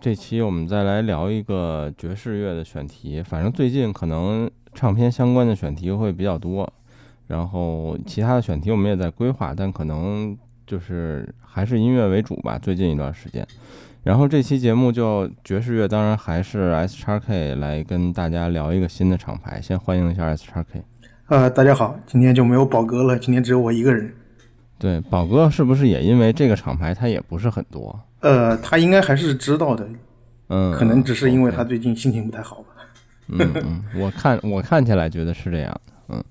这期我们再来聊一个爵士乐的选题。反正最近可能唱片相关的选题会比较多，然后其他的选题我们也在规划，但可能就是还是音乐为主吧。最近一段时间，然后这期节目就爵士乐，当然还是 S x K 来跟大家聊一个新的厂牌。先欢迎一下 S x K。呃，大家好，今天就没有宝哥了，今天只有我一个人。对，宝哥是不是也因为这个厂牌他也不是很多？呃，他应该还是知道的，嗯，可能只是因为他最近心情不太好吧。嗯嗯，我看我看起来觉得是这样的，嗯。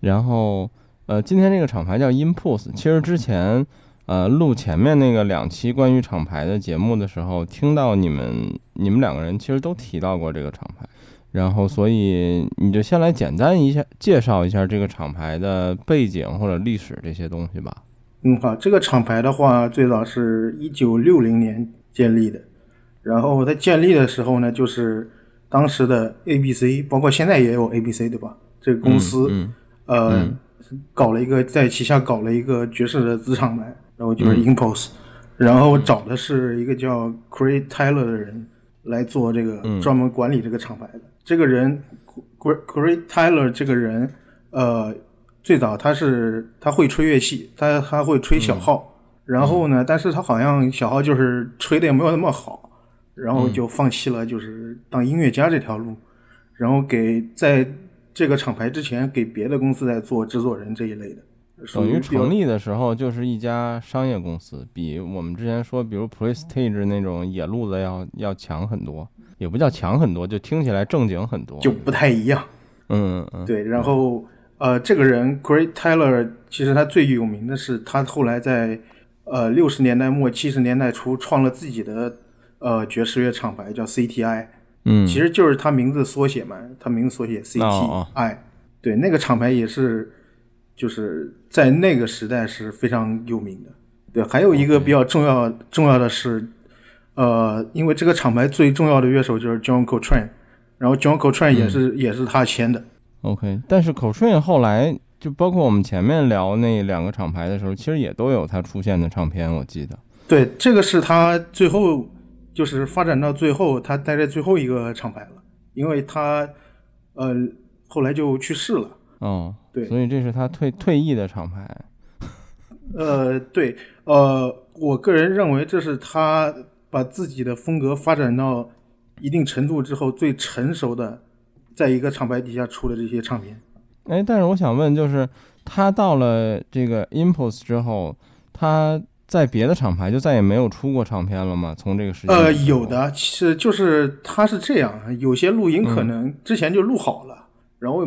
然后呃，今天这个厂牌叫 Impulse，其实之前呃录前面那个两期关于厂牌的节目的时候，听到你们你们两个人其实都提到过这个厂牌。然后，所以你就先来简单一下介绍一下这个厂牌的背景或者历史这些东西吧。嗯，好，这个厂牌的话，最早是一九六零年建立的。然后它建立的时候呢，就是当时的 ABC，包括现在也有 ABC，对吧？这个公司，呃，搞了一个在旗下搞了一个爵士的子厂牌，然后就是 Impulse，然后找的是一个叫 Craig Taylor 的人来做这个专门管理这个厂牌的。这个人，Great Tyler 这个人，呃，最早他是他会吹乐器，他他会吹小号，然后呢，但是他好像小号就是吹的也没有那么好，然后就放弃了就是当音乐家这条路，然后给在这个厂牌之前给别的公司在做制作人这一类的。等于成立的时候就是一家商业公司，比我们之前说比如 Prestige 那种野路子要要强很多。也不叫强很多，就听起来正经很多，就不太一样。嗯嗯，对。然后呃，这个人 Great Taylor，其实他最有名的是他后来在呃六十年代末七十年代初创了自己的呃爵士乐厂牌，叫 CTI。嗯，其实就是他名字缩写嘛，他名字缩写 CTI。对，那个厂牌也是就是在那个时代是非常有名的。对，还有一个比较重要重要的是。呃，因为这个厂牌最重要的乐手就是 John Coltrane，然后 John Coltrane 也是也是他签的。OK，但是 Coltrane 后来就包括我们前面聊那两个厂牌的时候，其实也都有他出现的唱片，我记得。对，这个是他最后就是发展到最后，他待在最后一个厂牌了，因为他呃后来就去世了。哦，对，所以这是他退退役的厂牌。呃，对，呃，我个人认为这是他。把自己的风格发展到一定程度之后，最成熟的，在一个厂牌底下出的这些唱片。哎，但是我想问，就是他到了这个 Impulse 之后，他在别的厂牌就再也没有出过唱片了吗？从这个时间？呃，有的，其实就是他是这样，有些录音可能之前就录好了，然后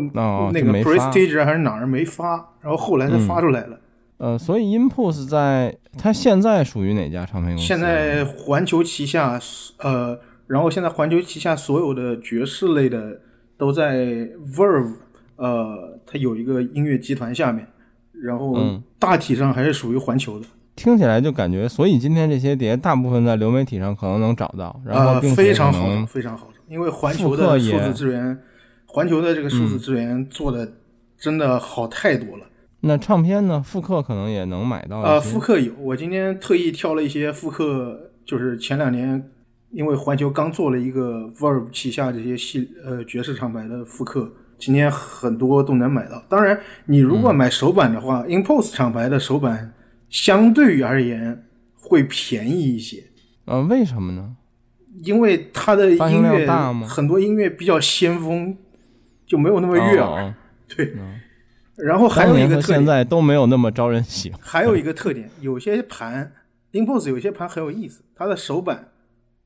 那个 Prestige 还是哪儿没发，然后后来才发出来了。呃，所以 Impulse 在它现在属于哪家唱片公司？现在环球旗下，呃，然后现在环球旗下所有的爵士类的都在 Verve，呃，它有一个音乐集团下面，然后大体上还是属于环球的。听起来就感觉，所以今天这些碟大部分在流媒体上可能能找到，然后非常好找，非常好找，因为环球的数字资源，环球的这个数字资源做的真的好太多了。那唱片呢？复刻可能也能买到。呃，复刻有，我今天特意挑了一些复刻，就是前两年，因为环球刚做了一个 Verve 旗下这些系呃爵士厂牌的复刻，今天很多都能买到。当然，你如果买首版的话，Impulse 厂牌的首版相对于而言会便宜一些。呃，为什么呢？因为它的音乐很多音乐比较先锋，就没有那么悦耳。对。然后还有一个特点，现在都没有那么招人喜欢。还有一个特点，有些盘，Impulse 有些盘很有意思，它的首版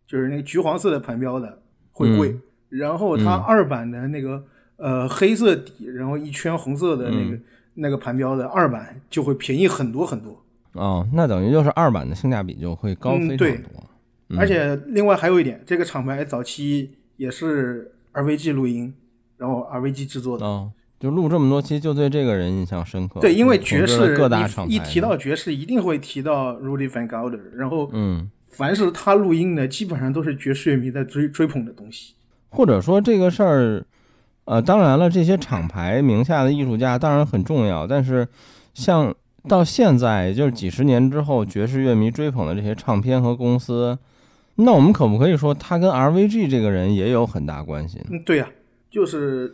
就是那个橘黄色的盘标的会贵，然后它二版的那个呃黑色底，然后一圈红色的那个那个盘标的二版就会便宜很多很多。哦，那等于就是二版的性价比就会高非常多。而且另外还有一点，这个厂牌早期也是 RVG 录音，然后 RVG 制作的。就录这么多期，就对这个人印象深刻。对，因为爵士各大厂一提到爵士，一定会提到 Rudy Van Gelder。然后，嗯，凡是他录音的，基本上都是爵士乐迷在追追捧的东西。或者说这个事儿，呃，当然了，这些厂牌名下的艺术家当然很重要，但是像到现在，也就是几十年之后，爵士乐迷追捧的这些唱片和公司，那我们可不可以说他跟 RVG 这个人也有很大关系呢？嗯，对呀、就是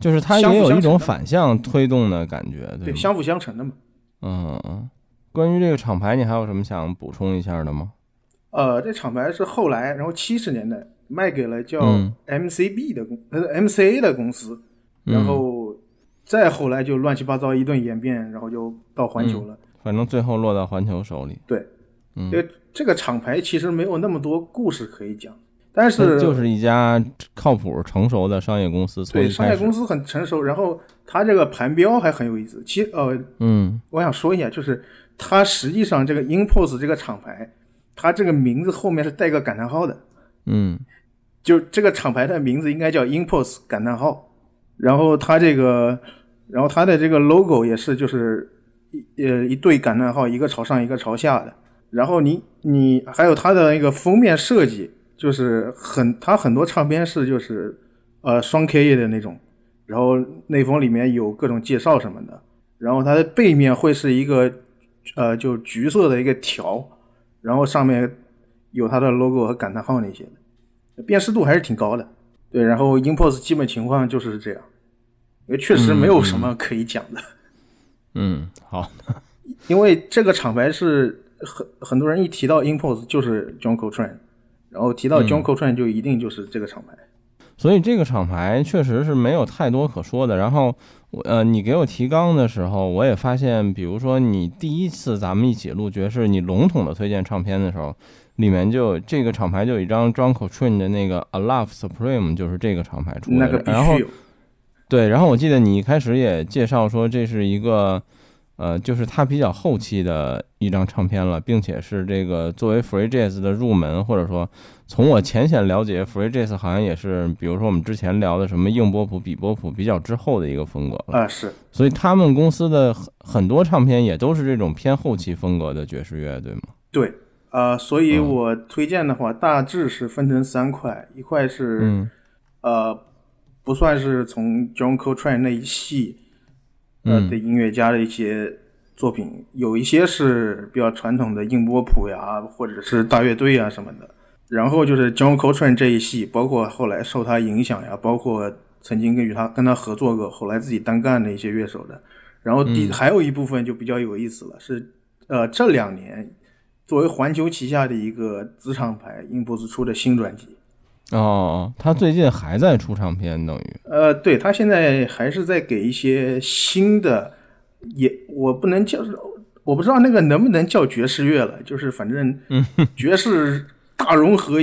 就是他也有一种反向推动的感觉，吗？对相辅相成的嘛。嗯嗯。关于这个厂牌，你还有什么想补充一下的吗？呃，这厂牌是后来，然后七十年代卖给了叫嗯 MCB 的公、呃 MCA 的公司，然后再后来就乱七八糟一顿演变，然后就到环球了。反正最后落到环球手里，对，嗯这个这个厂牌其实没有那么多故事可以讲，但是就是一家靠谱、成熟的商业公司。对商业公司很成熟，然后它这个盘标还很有意思。其实呃，嗯我想说一下，就是它实际上这个 Impulse 这个厂牌，它这个名字后面是带个感叹号的。嗯。就这个厂牌的名字应该叫 Impulse 感叹号，然后它这个，然后它的这个 logo 也是就是一呃一对感叹号，一个朝上一个朝下的，然后你你还有它的那个封面设计，就是很它很多唱片是就是呃双 K 的那种，然后内封里面有各种介绍什么的，然后它的背面会是一个呃就橘色的一个条，然后上面有它的 logo 和感叹号那些的。辨识度还是挺高的。对，然后 Impulse 基本情况就是这样，因为确实没有什么可以讲的，嗯，好，因为这个厂牌是很很多人一提到 Impulse 就是 John Coltrane，然后提到 John Coltrane 就一定就是这个厂牌。所以这个厂牌确实是没有太多可说的。然后，呃，你给我提纲的时候，我也发现，比如说你第一次咱们一起录爵士，你笼统的推荐唱片的时候，里面就这个厂牌就有一张 John Coltrane 的那个 A Love Supreme，就是这个厂牌出那的。然后对，然后我记得你一开始也介绍说这是一个，呃，就是他比较后期的一张唱片了，并且是这个作为 free jazz 的入门，或者说从我浅显了解，free jazz 好像也是，比如说我们之前聊的什么硬波普、比波普比较之后的一个风格了。啊、是所以他们公司的很很多唱片也都是这种偏后期风格的爵士乐，对吗？对，呃，所以嗯我推荐的话，大致是分成三块，一块是、嗯呃，不算是从 John Coltrane 那一系呃嗯的音乐家的一些作品，有一些是比较传统的硬波普呀，或者是大乐队啊什么的。然后就是 John Coltrane 这一系，包括后来受他影响呀，包括曾经跟与他跟他合作过，后来自己单干的一些乐手的。然后第、还有一部分就比较有意思了，是呃这两年作为环球旗下的一个子厂牌 Impulse 出的新专辑。哦，他最近还在出唱片，等于。呃，对他现在还是在给一些新的，也我不能叫，我不知道那个能不能叫爵士乐了，就是反正 爵士大融合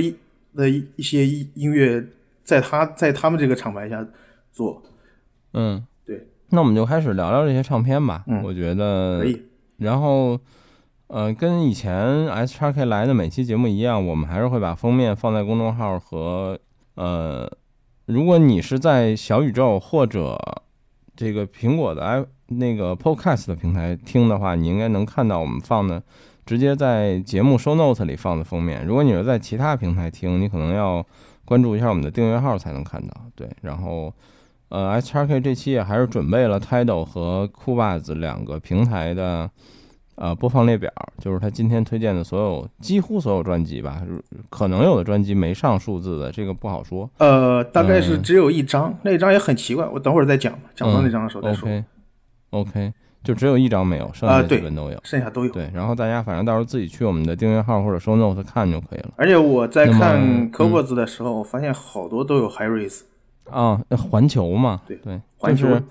的一一些音音乐，在他在他们这个厂牌下做，嗯，对，那我们就开始聊聊这些唱片吧。嗯。我觉得可以，然后，呃，跟以前 S 叉 K 来的每期节目一样，我们还是会把封面放在公众号和呃，如果你是在小宇宙或者这个苹果的 i 那个 Podcast 的平台听的话，你应该能看到我们放的直接在节目 show note 里放的封面。如果你是在其他平台听，你可能要关注一下我们的订阅号才能看到。对，然后。呃，S 叉 K 这期也还是准备了 Tidal 和酷爸子两个平台的呃播放列表，就是他今天推荐的所有几乎所有专辑吧，可能有的专辑没上数字的，这个不好说。呃，大概是嗯只有一张，那一张也很奇怪，我等会儿再讲吧，讲到那张的时候再说，OK OK，就只有一张没有，剩下基本都有。剩下都有。对，然后大家反正到时候自己去我们的订阅号或者 show note 看就可以了。而且我在看嗯 c o b o s 的时候，我发现好多都有 High Res，啊，那环球嘛，对对，环球就是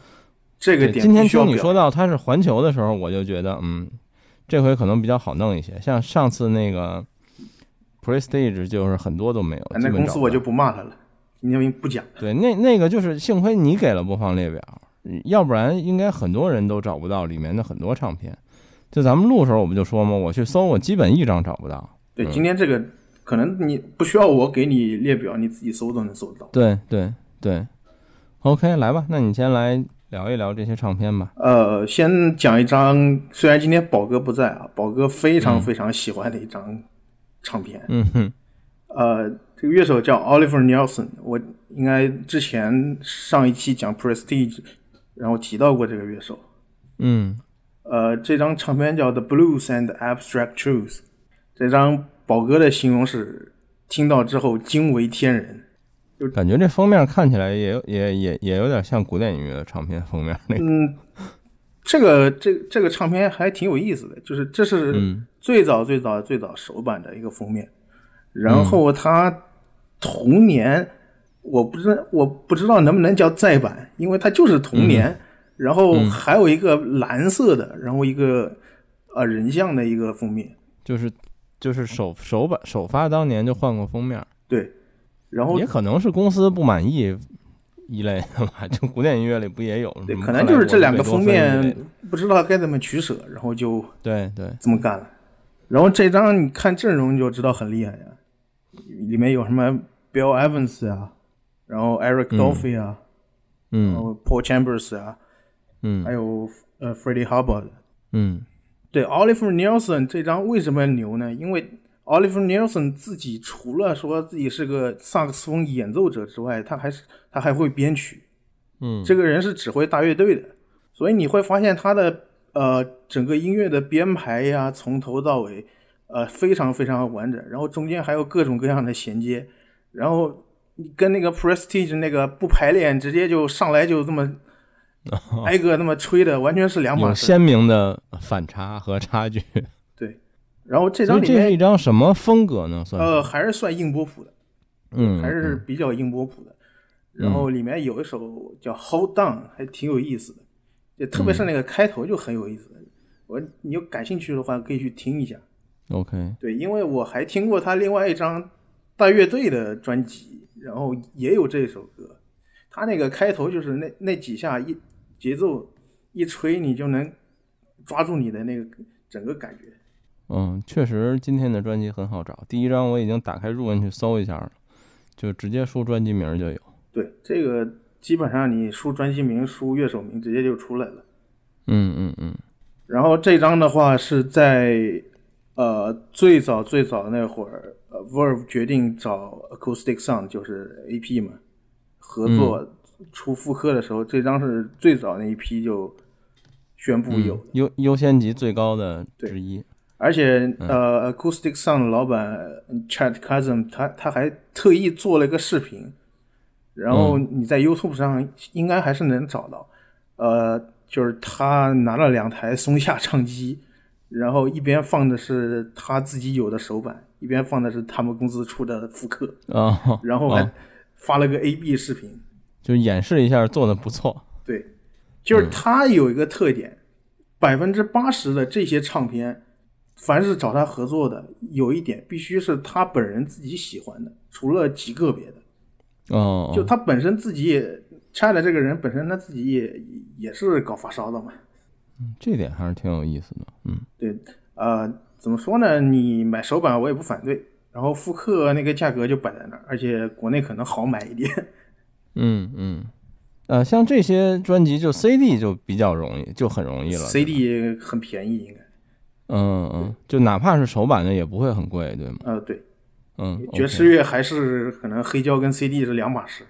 这个点今天听你说到它是环球的时候，我就觉得，嗯，这回可能比较好弄一些。像上次那个 Prestige 就是很多都没有，啊那公司我就不骂他了，因为不讲。对那那个就是幸亏你给了播放列表，要不然应该很多人都找不到里面的很多唱片。就咱们录的时候我不就说吗？我去搜，我基本一张找不到。对，今天这个可能你不需要我给你列表，你自己搜都能搜得到。对对对，OK，来吧，那你先来聊一聊这些唱片吧。呃，先讲一张，虽然今天宝哥不在啊，宝哥非常非常喜欢的一张唱片。嗯哼，呃，这个乐手叫 Oliver Nelson，我应该之前上一期讲 Prestige，然后提到过这个乐手。嗯呃，这张唱片叫《The Blues and Abstract Truth》，这张宝哥的形容是听到之后惊为天人。感觉这封面看起来也有也也也有点像古典音乐的唱片封面那个。嗯，这个这这个唱片还挺有意思的，就是这是嗯。最早最早最早首版的一个封面，然后它同年我不知道我不知道能不能叫再版，因为它就是同年，然后还有一个蓝色的，然后一个呃人像的一个封面，就是就是首首版首发当年就换过封面，对，然后也可能是公司不满意一类的吧。就古典音乐里不也有？对，可能就是这两个封面不知道该怎么取舍，然后就对对，这么干了。然后这张你看阵容就知道很厉害呀，里面有什么 Bill Evans 啊，然后 Eric 嗯 Dolphy 啊，然嗯后 Paul Chambers 啊，还嗯有呃 Freddie Hubbard。嗯对，Oliver Nelson 这张为什么牛呢？因为 Oliver Nelson 自己除了说自己是个萨克斯风演奏者之外，他还是他还会编曲。嗯，这个人是指挥大乐队的，所以你会发现他的呃整个音乐的编排呀，从头到尾呃非常非常完整，然后中间还有各种各样的衔接，然后你跟那个 Prestige 那个不排练，直接就上来就这么 挨个那么吹的，完全是两码事。有鲜明的反差和差距。对，然后这张里面这是一张什么风格呢？算呃还是算硬波谱的，嗯，还是嗯比较硬波谱的。然后里面有一首叫《Hold On》，还挺有意思的，就特别是那个开头就很有意思。我你有感兴趣的话，可以去听一下。OK，对，因为我还听过他另外一张大乐队的专辑，然后也有这首歌。他那个开头就是那那几下一节奏一吹，你就能抓住你的那个整个感觉。嗯，确实今天的专辑很好找。第一张我已经打开入文去搜一下了，就直接输专辑名就有。对，这个基本上你输专辑名、输乐手名，直接就出来了。嗯嗯嗯然后这张的话是在呃最早最早那会儿，呃 Verve 决定找 Acoustic Sound 就是 AP 嘛合作出复刻的时候，这张是最早那一批就宣布有优优先级最高的之一。而且呃，Acoustic Sound 的老板 Chad Cousin 他他还特意做了一个视频，然后你在 YouTube 上应该还是能找到。呃，就是他拿了两台松下唱机，然后一边放的是他自己有的手板，一边放的是他们公司出的复刻，啊，然后还哦发了个 A/B 视频。就演示一下做的不错。对，就是他有一个特点，百分之八十的这些唱片，凡是找他合作的，有一点必须是他本人自己喜欢的，除了极个别的，哦，就他本身自己也。拆的这个人本身他自己也也是搞发烧的嘛，嗯这点还是挺有意思的。嗯对，呃，怎么说呢？你买手板我也不反对，然后复刻那个价格就摆在那儿，而且国内可能好买一点。嗯嗯，呃，像这些专辑就 CD 就比较容易，就很容易了。CD 很便宜，应该。嗯嗯，就哪怕是手版的也不会很贵，对吗？呃，对，嗯，爵士乐还是可能黑胶跟 CD 是两码事，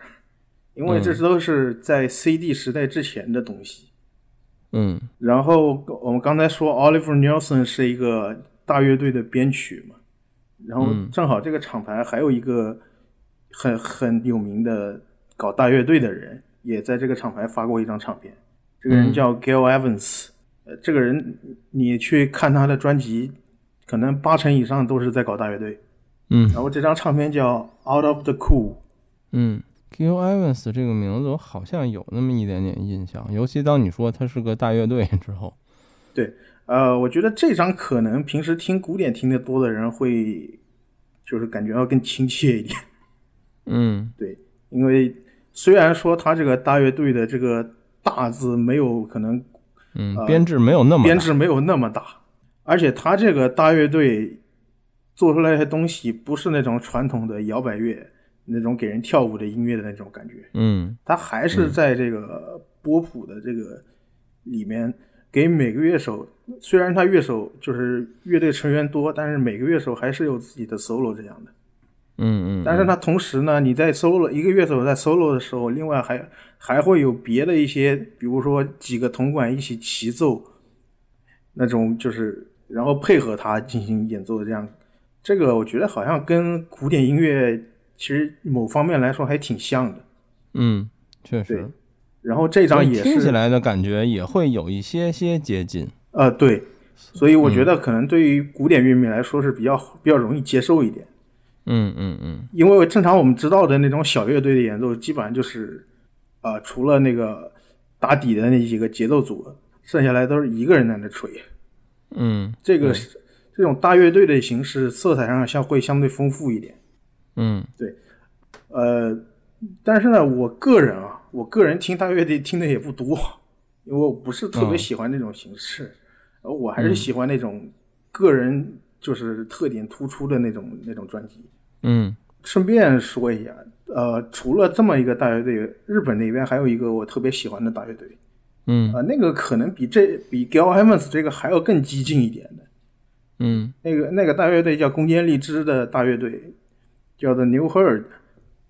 因为这都是在 CD 时代之前的东西。嗯。然后我们刚才说 Oliver Nelson 是一个大乐队的编曲嘛，然后嗯。正好这个厂牌还有一个很很有名的搞大乐队的人，也在这个厂牌发过一张唱片。这个人嗯。叫 Gail Evans，、呃，这个人你去看他的专辑，可能八成以上都是在搞大乐队。嗯然后这张唱片叫 Out of the Cool，嗯 Gil Evans 这个名字我好像有那么一点点印象，尤其当你说他是个大乐队之后。对呃，我觉得这张可能平时听古典听得多的人会，就是感觉要更亲切一点。嗯 对，因为虽然说他这个大乐队的这个“大”字没有可能嗯，编制没有那么大。编制没有那么大，而且他这个大乐队做出来的东西不是那种传统的摇摆乐那种给人跳舞的音乐的那种感觉，嗯。他还是在这个波普的这个里面给每个乐手，虽然他乐手就是乐队成员多，但是每个乐手还是有自己的 solo 这样的。嗯嗯，但是它同时呢，你在 solo 一个乐手在 solo 的时候，另外还还会有别的一些，比如说几个铜管一起齐奏，那种就是然后配合他进行演奏的这样，这个我觉得好像跟古典音乐其实某方面来说还挺像的。嗯，确实对。然后这张也是听起，来的感觉也会有一些些接近。呃，对，所以我觉嗯得可能对于古典乐迷来说是比较比较容易接受一点。嗯嗯嗯。因为正常我们知道的那种小乐队的演奏，基本上就是，呃，除了那个打底的那几个节奏组，剩下来都是一个人在那吹。嗯这个是这种大乐队的形式，色彩上相会相对丰富一点。嗯。对。呃，但是呢，我个人啊，我个人听大乐队听的也不多，因为我不是特别嗯喜欢那种形式，而我还是喜欢那种个人就是特点突出的那种那种专辑。嗯顺便说一下，呃，除了这么一个大乐队，日本那边还有一个我特别喜欢的大乐队，嗯啊、那个可能比这比 Gail Evans 这个还要更激进一点的。嗯那个那个大乐队叫宫间荔枝的大乐队，叫 The New Herd。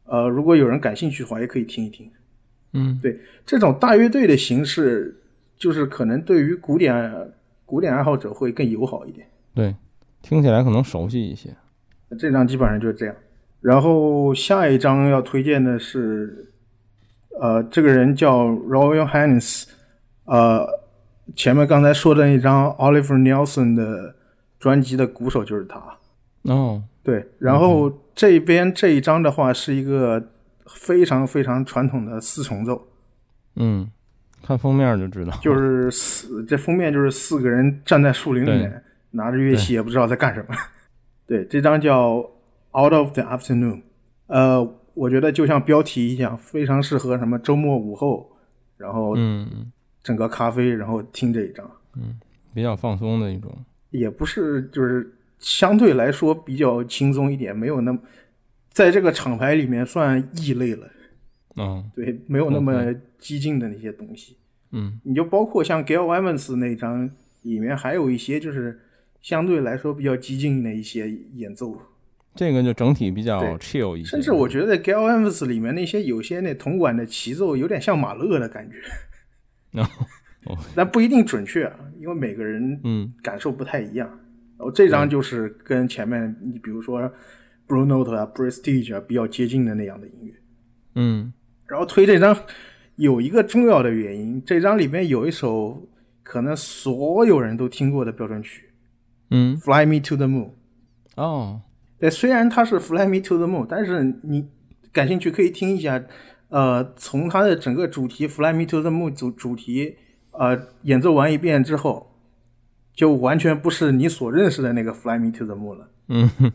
呃，如果有人感兴趣的话，也可以听一听。嗯对这种大乐队的形式，就是可能对于古典古典爱好者会更友好一点。对，听起来可能熟悉一些。这张基本上就是这样。然后下一张要推荐的是，呃，这个人叫 Royal Highness，呃，前面刚才说的那张 Oliver Nelson 的专辑的鼓手就是他。哦，对，然后这边这一张的话是一个非常非常传统的四重奏，嗯，看封面就知道。就是四这封面就是四个人站在树林里面，拿着乐器也不知道在干什么。对，这张叫 Out of the Afternoon，呃，我觉得就像标题一样，非常适合什么周末午后，然后嗯，整个咖啡，然后听这一张，嗯比较放松的一种。也不是就是相对来说比较轻松一点，没有那么在这个厂牌里面算异类了。嗯对，没有那么激进的那些东西。嗯你就包括像 Gail Evans 那张里面，还有一些就是相对来说比较激进的一些演奏，这个就整体比较对 chill 一些。甚至我觉得 Evans 里面那些有些那铜管的齐奏有点像马勒的感觉，哦哦但不一定准确啊，因为每个人嗯感受不太一样。然后这张就是跟前面你比如说 Blue Note 啊、Prestige 啊比较接近的那样的音乐。嗯然后推这张有一个重要的原因，这张里面有一首可能所有人都听过的标准曲嗯《Fly Me to the Moon》。哦对，虽然它是《Fly Me to the Moon》，但是你感兴趣可以听一下。呃，从它的整个主题《Fly Me to the Moon》主主题，呃，演奏完一遍之后，就完全不是你所认识的那个《Fly Me to the Moon》了。嗯。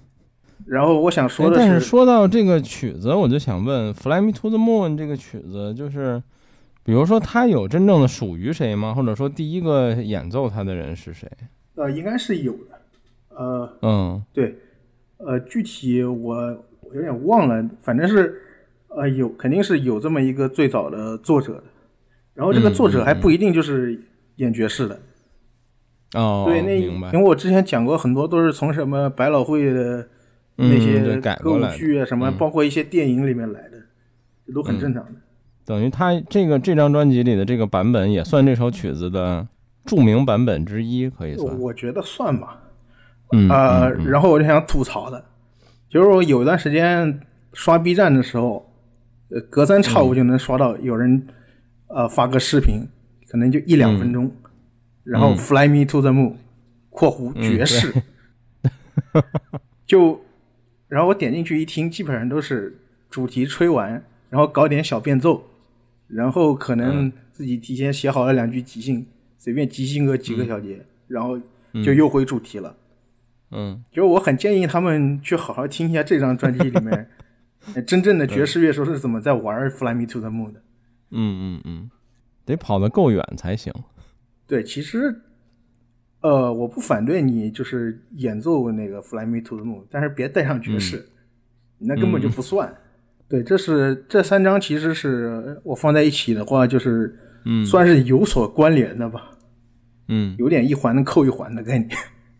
然后我想说的是但是说到这个曲子，我就想问《Fly Me to the Moon》这个曲子，就是比如说它有真正的属于谁吗？或者说第一个演奏它的人是谁？呃，应该是有的。呃，嗯对，呃，具体我我有点忘了，反正是呃有肯定是有这么一个最早的作者的，然后这个嗯作者嗯还不一定就是演爵士的，哦，对，那因为我之前讲过很多都是从什么百老汇的那些歌舞剧啊什么，嗯包括一些电影里面来的，这都很正常的。等于他这个这张专辑里的这个版本也算这首曲子的著名版本之一，可以算。我觉得算吧，嗯呃，嗯嗯。然后我就想吐槽的，就是我有一段时间刷 B 站的时候，呃，隔三差嗯五就能刷到有人呃发个视频，可能就一两分钟，然后嗯。Fly Me to the Moon（ 括弧爵士） 就，然后我点进去一听，基本上都是主题吹完，然后搞点小变奏，然后可能自己提前写好了两句即兴，随便即兴个几个小节，然后就又回主题了。嗯就是我很建议他们去好好听一下这张专辑里面呃 真正的爵士乐手是怎么在玩《Fly Me to the Moon》的。嗯嗯嗯，得跑得够远才行。对，其实，呃，我不反对你就是演奏那个《Fly Me to the Moon》，但是别带上爵士，那根本就不算。对，这是这三张其实是我放在一起的话，就是嗯算是有所关联的吧，嗯有点一环扣一环的概念。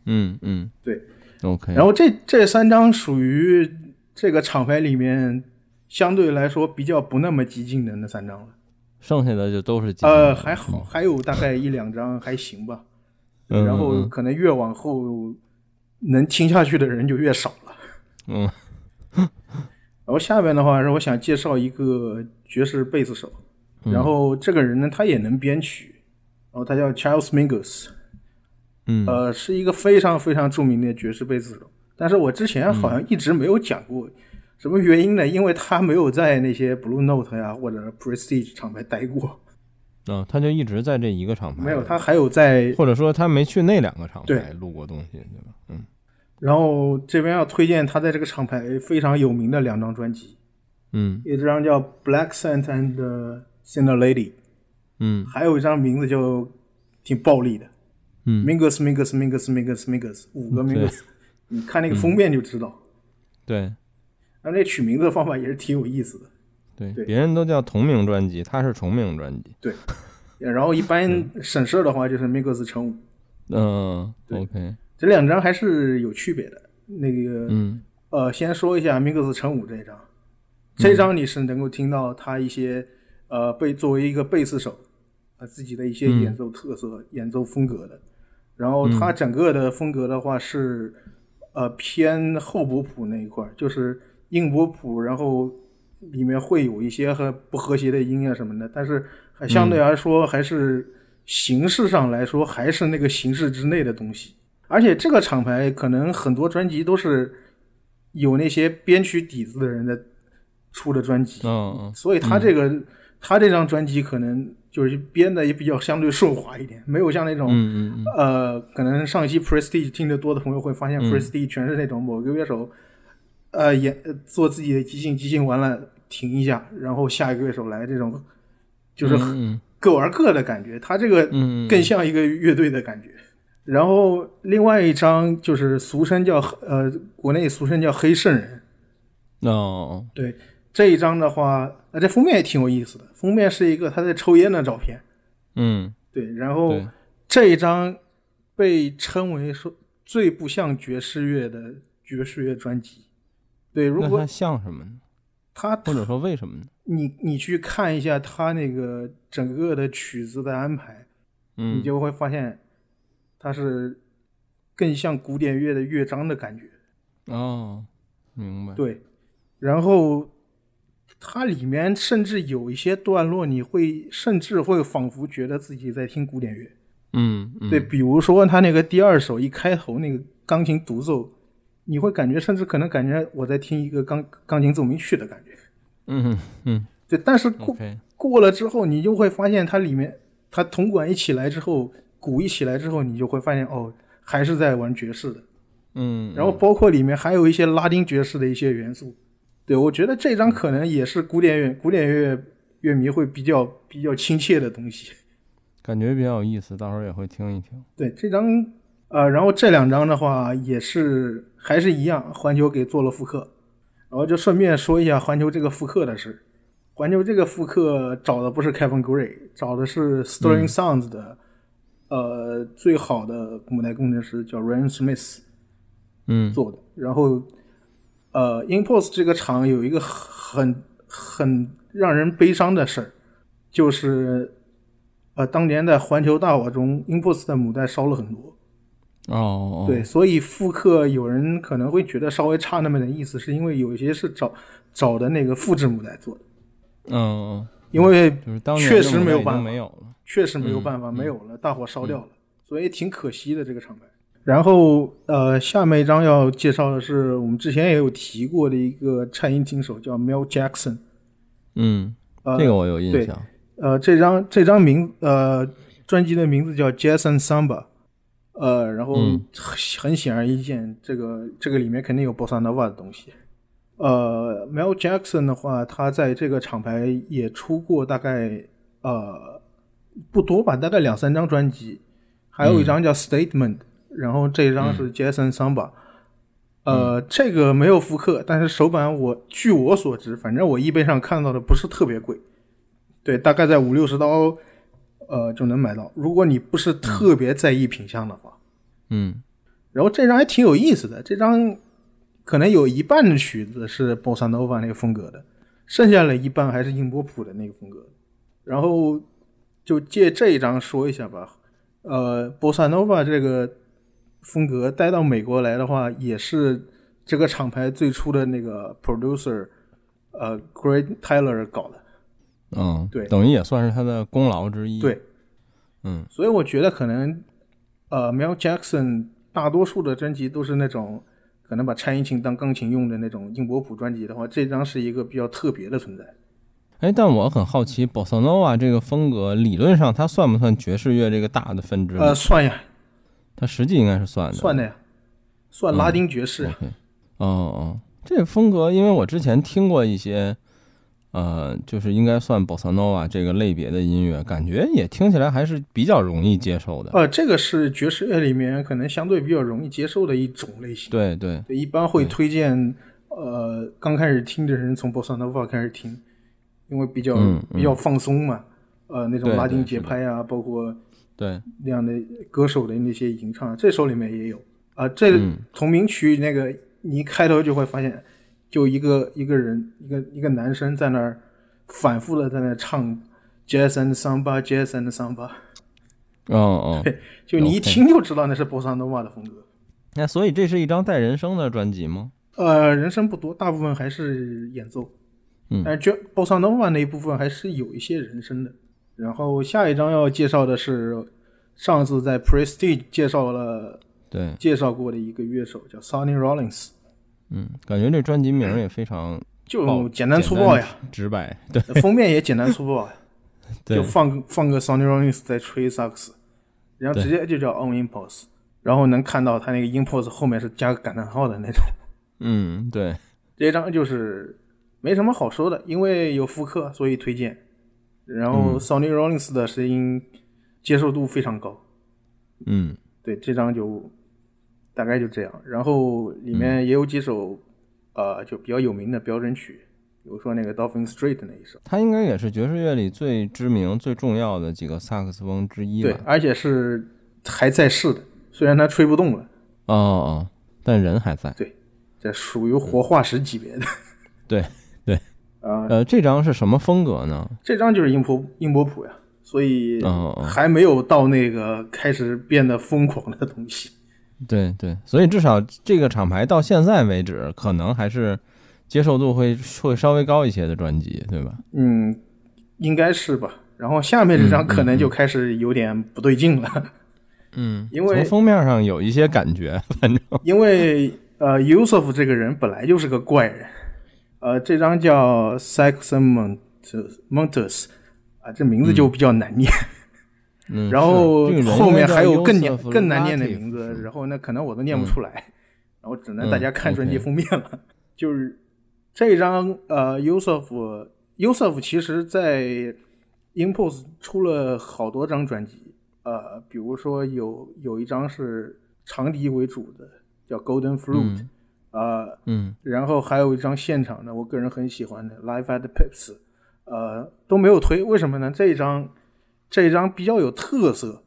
嗯嗯 对，，OK。然后这这三张属于这个厂牌里面相对来说比较不那么激进的那三张了。剩下的就都是激进呃，还好，还有大概一两张还行吧。嗯然后嗯可能越往后，能听下去的人就越少了。嗯 然后下面的话是我想介绍一个爵士贝斯手，嗯然后这个人呢他也能编曲，然后他叫 Charles Mingus，嗯呃，是一个非常非常著名的爵士贝斯手。但是我之前好像一直没有讲过，什么原因呢？因为他没有在那些 Blue Note 呀或者 Prestige 厂牌待过，啊，他就一直在这一个厂牌，没有，他还有在。或者说他没去那两个厂牌录过东西，对吧？嗯然后这边要推荐他在这个厂牌非常有名的两张专辑，嗯一张叫《Black Saint and Sinner Lady》，嗯。还有一张名字就挺暴力的。嗯，，Mingus Mingus Mingus Mingus Mingus，五个 Mingus，你看那个封面就知道。对。那那取名字的方法也是挺有意思的。对，对。别人都叫同名专辑，他是重名专辑。对。然后一般 省事儿的话就是 Mingus 乘五，嗯对，OK，这两张还是有区别的。那个、嗯。呃，先说一下 Mingus 乘五这一张，这张你是能够听到他一些呃被作为一个贝斯手啊、自己的一些嗯演奏特色、演奏风格的。然后他整个的风格的话是呃偏后波谱那一块儿，就是硬波谱，然后里面会有一些和不和谐的音啊什么的，但是还相对来说还是形式上来说还是那个形式之内的东西。而且这个厂牌可能很多专辑都是有那些编曲底子的人的出的专辑，所以他这个、他这张专辑可能就是编的也比较相对顺滑一点，没有像那种、呃，可能上一期 Prestige 听得多的朋友会发现嗯，Prestige 全是那种某个乐手，呃，演呃做自己的即兴，即兴完了停一下，然后下一个乐手来，这种就是嗯各玩各的感觉。他这个嗯更像一个乐队的感觉。然后另外一张就是俗称叫呃，国内俗称叫黑圣人。哦对这一张的话，呃，这封面也挺有意思的。封面是一个他在抽烟的照片。嗯对，然后这一张被称为说最不像爵士乐的爵士乐专辑。对，如果像什么呢？他或者说为什么呢？你你去看一下他那个整个的曲子的安排，嗯，你就会发现它是更像古典乐的乐章的感觉。哦，明白。对，然后它里面甚至有一些段落，你会甚至会仿佛觉得自己在听古典乐。嗯嗯对，比如说他那个第二首一开头那个钢琴独奏，你会感觉甚至可能感觉我在听一个钢钢琴奏鸣曲的感觉。嗯嗯对，但是过过了之后，你就会发现它里面，它铜管一起来之后，鼓一起来之后，你就会发现哦，还是在玩爵士的。嗯，然后包括里面还有一些拉丁爵士的一些元素。对我觉得这张可能也是古典乐古典乐乐迷会比较比较亲切的东西。感觉比较有意思，到时候也会听一听。对这张，呃，然后这两张的话也是还是一样，环球给做了复刻，然后就顺便说一下环球这个复刻的事。环球这个复刻找的不是 Kevin Gray，找的是 Sterling Sounds 的，呃，最好的母带工程师叫 Ryan Smith 嗯做的。然后，呃，Impulse 这个厂有一个很很让人悲伤的事儿，就是呃，当年在环球大火中，Impulse 的母带烧了很多。哦，对，所以复刻有人可能会觉得稍微差那么点意思，是因为有一些是找找的那个复制母带做的，嗯嗯，因为确实没有办法没有了。确实没有办法，没有了，大火烧掉了，所以挺可惜的这个厂牌。然后呃，下面一张要介绍的是我们之前也有提过的一个颤音琴手，叫 Mel Jackson。嗯，呃这个我有印对象。呃，这张这张名呃专辑的名字叫 Jason Samba，呃，然后嗯很很显而易见，这个这个里面肯定有 bossa nova 的东西。呃，Mel Jackson 的话，他在这个厂牌也出过大概呃不多吧，大概两三张专辑，还有一张叫 Statement，、然后这一张是 Jason Samba。呃，这个没有复刻，但是首版我据我所知，反正我 eBay 上看到的不是特别贵，对，大概在五六十刀，呃就能买到。如果你不是特别在意品相的话，嗯然后这张还挺有意思的，这张可能有一半的曲子是 bossa nova 那个风格的，剩下的一半还是硬波普的那个风格。然后就借这一张说一下吧，呃，bossa nova 这个风格带到美国来的话，也是这个厂牌最初的那个 producer，呃，Greg Tyler 搞的。嗯，对等于也算是他的功劳之一。，对，嗯所以我觉得可能，呃，Mel Jackson 大多数的专辑都是那种可能把颤音琴当钢琴用的那种硬波普专辑的话，这张是一个比较特别的存在。哎，但我很好奇，bossa nova 这个风格，理论上它算不算爵士乐这个大的分支？呃，算呀，它实际应该是算的。算的呀，算拉丁爵士哦哦，这个风格，因为我之前听过一些，呃，就是应该算 bossa nova 这个类别的音乐，感觉也听起来还是比较容易接受的。呃，这个是爵士乐里面可能相对比较容易接受的一种类型。对对，对，一般会推荐呃刚开始听的人从 bossa nova 开始听，因为比较、比较放松嘛。呃，那种拉丁节拍啊，包括对，那样的歌手的那些吟唱，这首里面也有啊、这嗯同名曲那个你一开头就会发现，就一个一个人，一个一个男生在那儿反复的在那唱 jazz and samba，jazz and samba，哦哦，就你一听就知道那是波萨诺瓦的风格。那所以这是一张带人声的专辑吗？呃，人声不多，大部分还是演奏。嗯但是就波萨诺瓦那一部分还是有一些人声的。然后下一张要介绍的是上次在 Prestige 介绍了对，介绍过的一个乐手，叫 Sonny Rollins，嗯，感觉这专辑名也非常就简单粗暴呀，直白。对。封面也简单粗暴 就放放个 Sonny Rollins 在吹萨克斯，然后直接就叫 On Impulse，然后能看到他那个 Impulse 后面是加个感叹号的那种。嗯，对，这一张就是没什么好说的，因为有复刻，所以推荐。然后 Sonny Rollins 的声音接受度非常高，嗯对，这张就大概就这样。然后里面也有几首、呃就比较有名的标准曲，比如说那个 Dolphin Street 那一首，他应该也是爵士乐里最知名、最重要的几个萨克斯风之一吧？，对而且是还在世的，虽然他吹不动了，哦哦，但人还在。对这属于活化石级别的。对 对，啊、呃，这张是什么风格呢？这张就是英波英波普呀，所以还没有到那个开始变得疯狂的东西。对对，所以至少这个厂牌到现在为止，可能还是接受度会会稍微高一些的专辑，对吧？嗯，应该是吧。然后下面这张嗯可能就开始有点不对劲了，嗯，因为从封面上有一些感觉，反正因为呃，Yusuf 这个人本来就是个怪人，呃，这张叫 Saxon Montes 啊，这名字就比较难念。嗯，然后后面还有更难更难念的名字，然后那可能我都念不出来，然后只能嗯大家看专辑封面了。就是这一张呃，Yusuf Yusuf 其实在 Impulse 出了好多张专辑，呃，比如说有有一张是长笛为主的，叫 Golden Flute，、嗯呃，嗯然后还有一张现场的，我个人很喜欢的《Live at Pips》，呃，都没有推，为什么呢？这一张这一张比较有特色。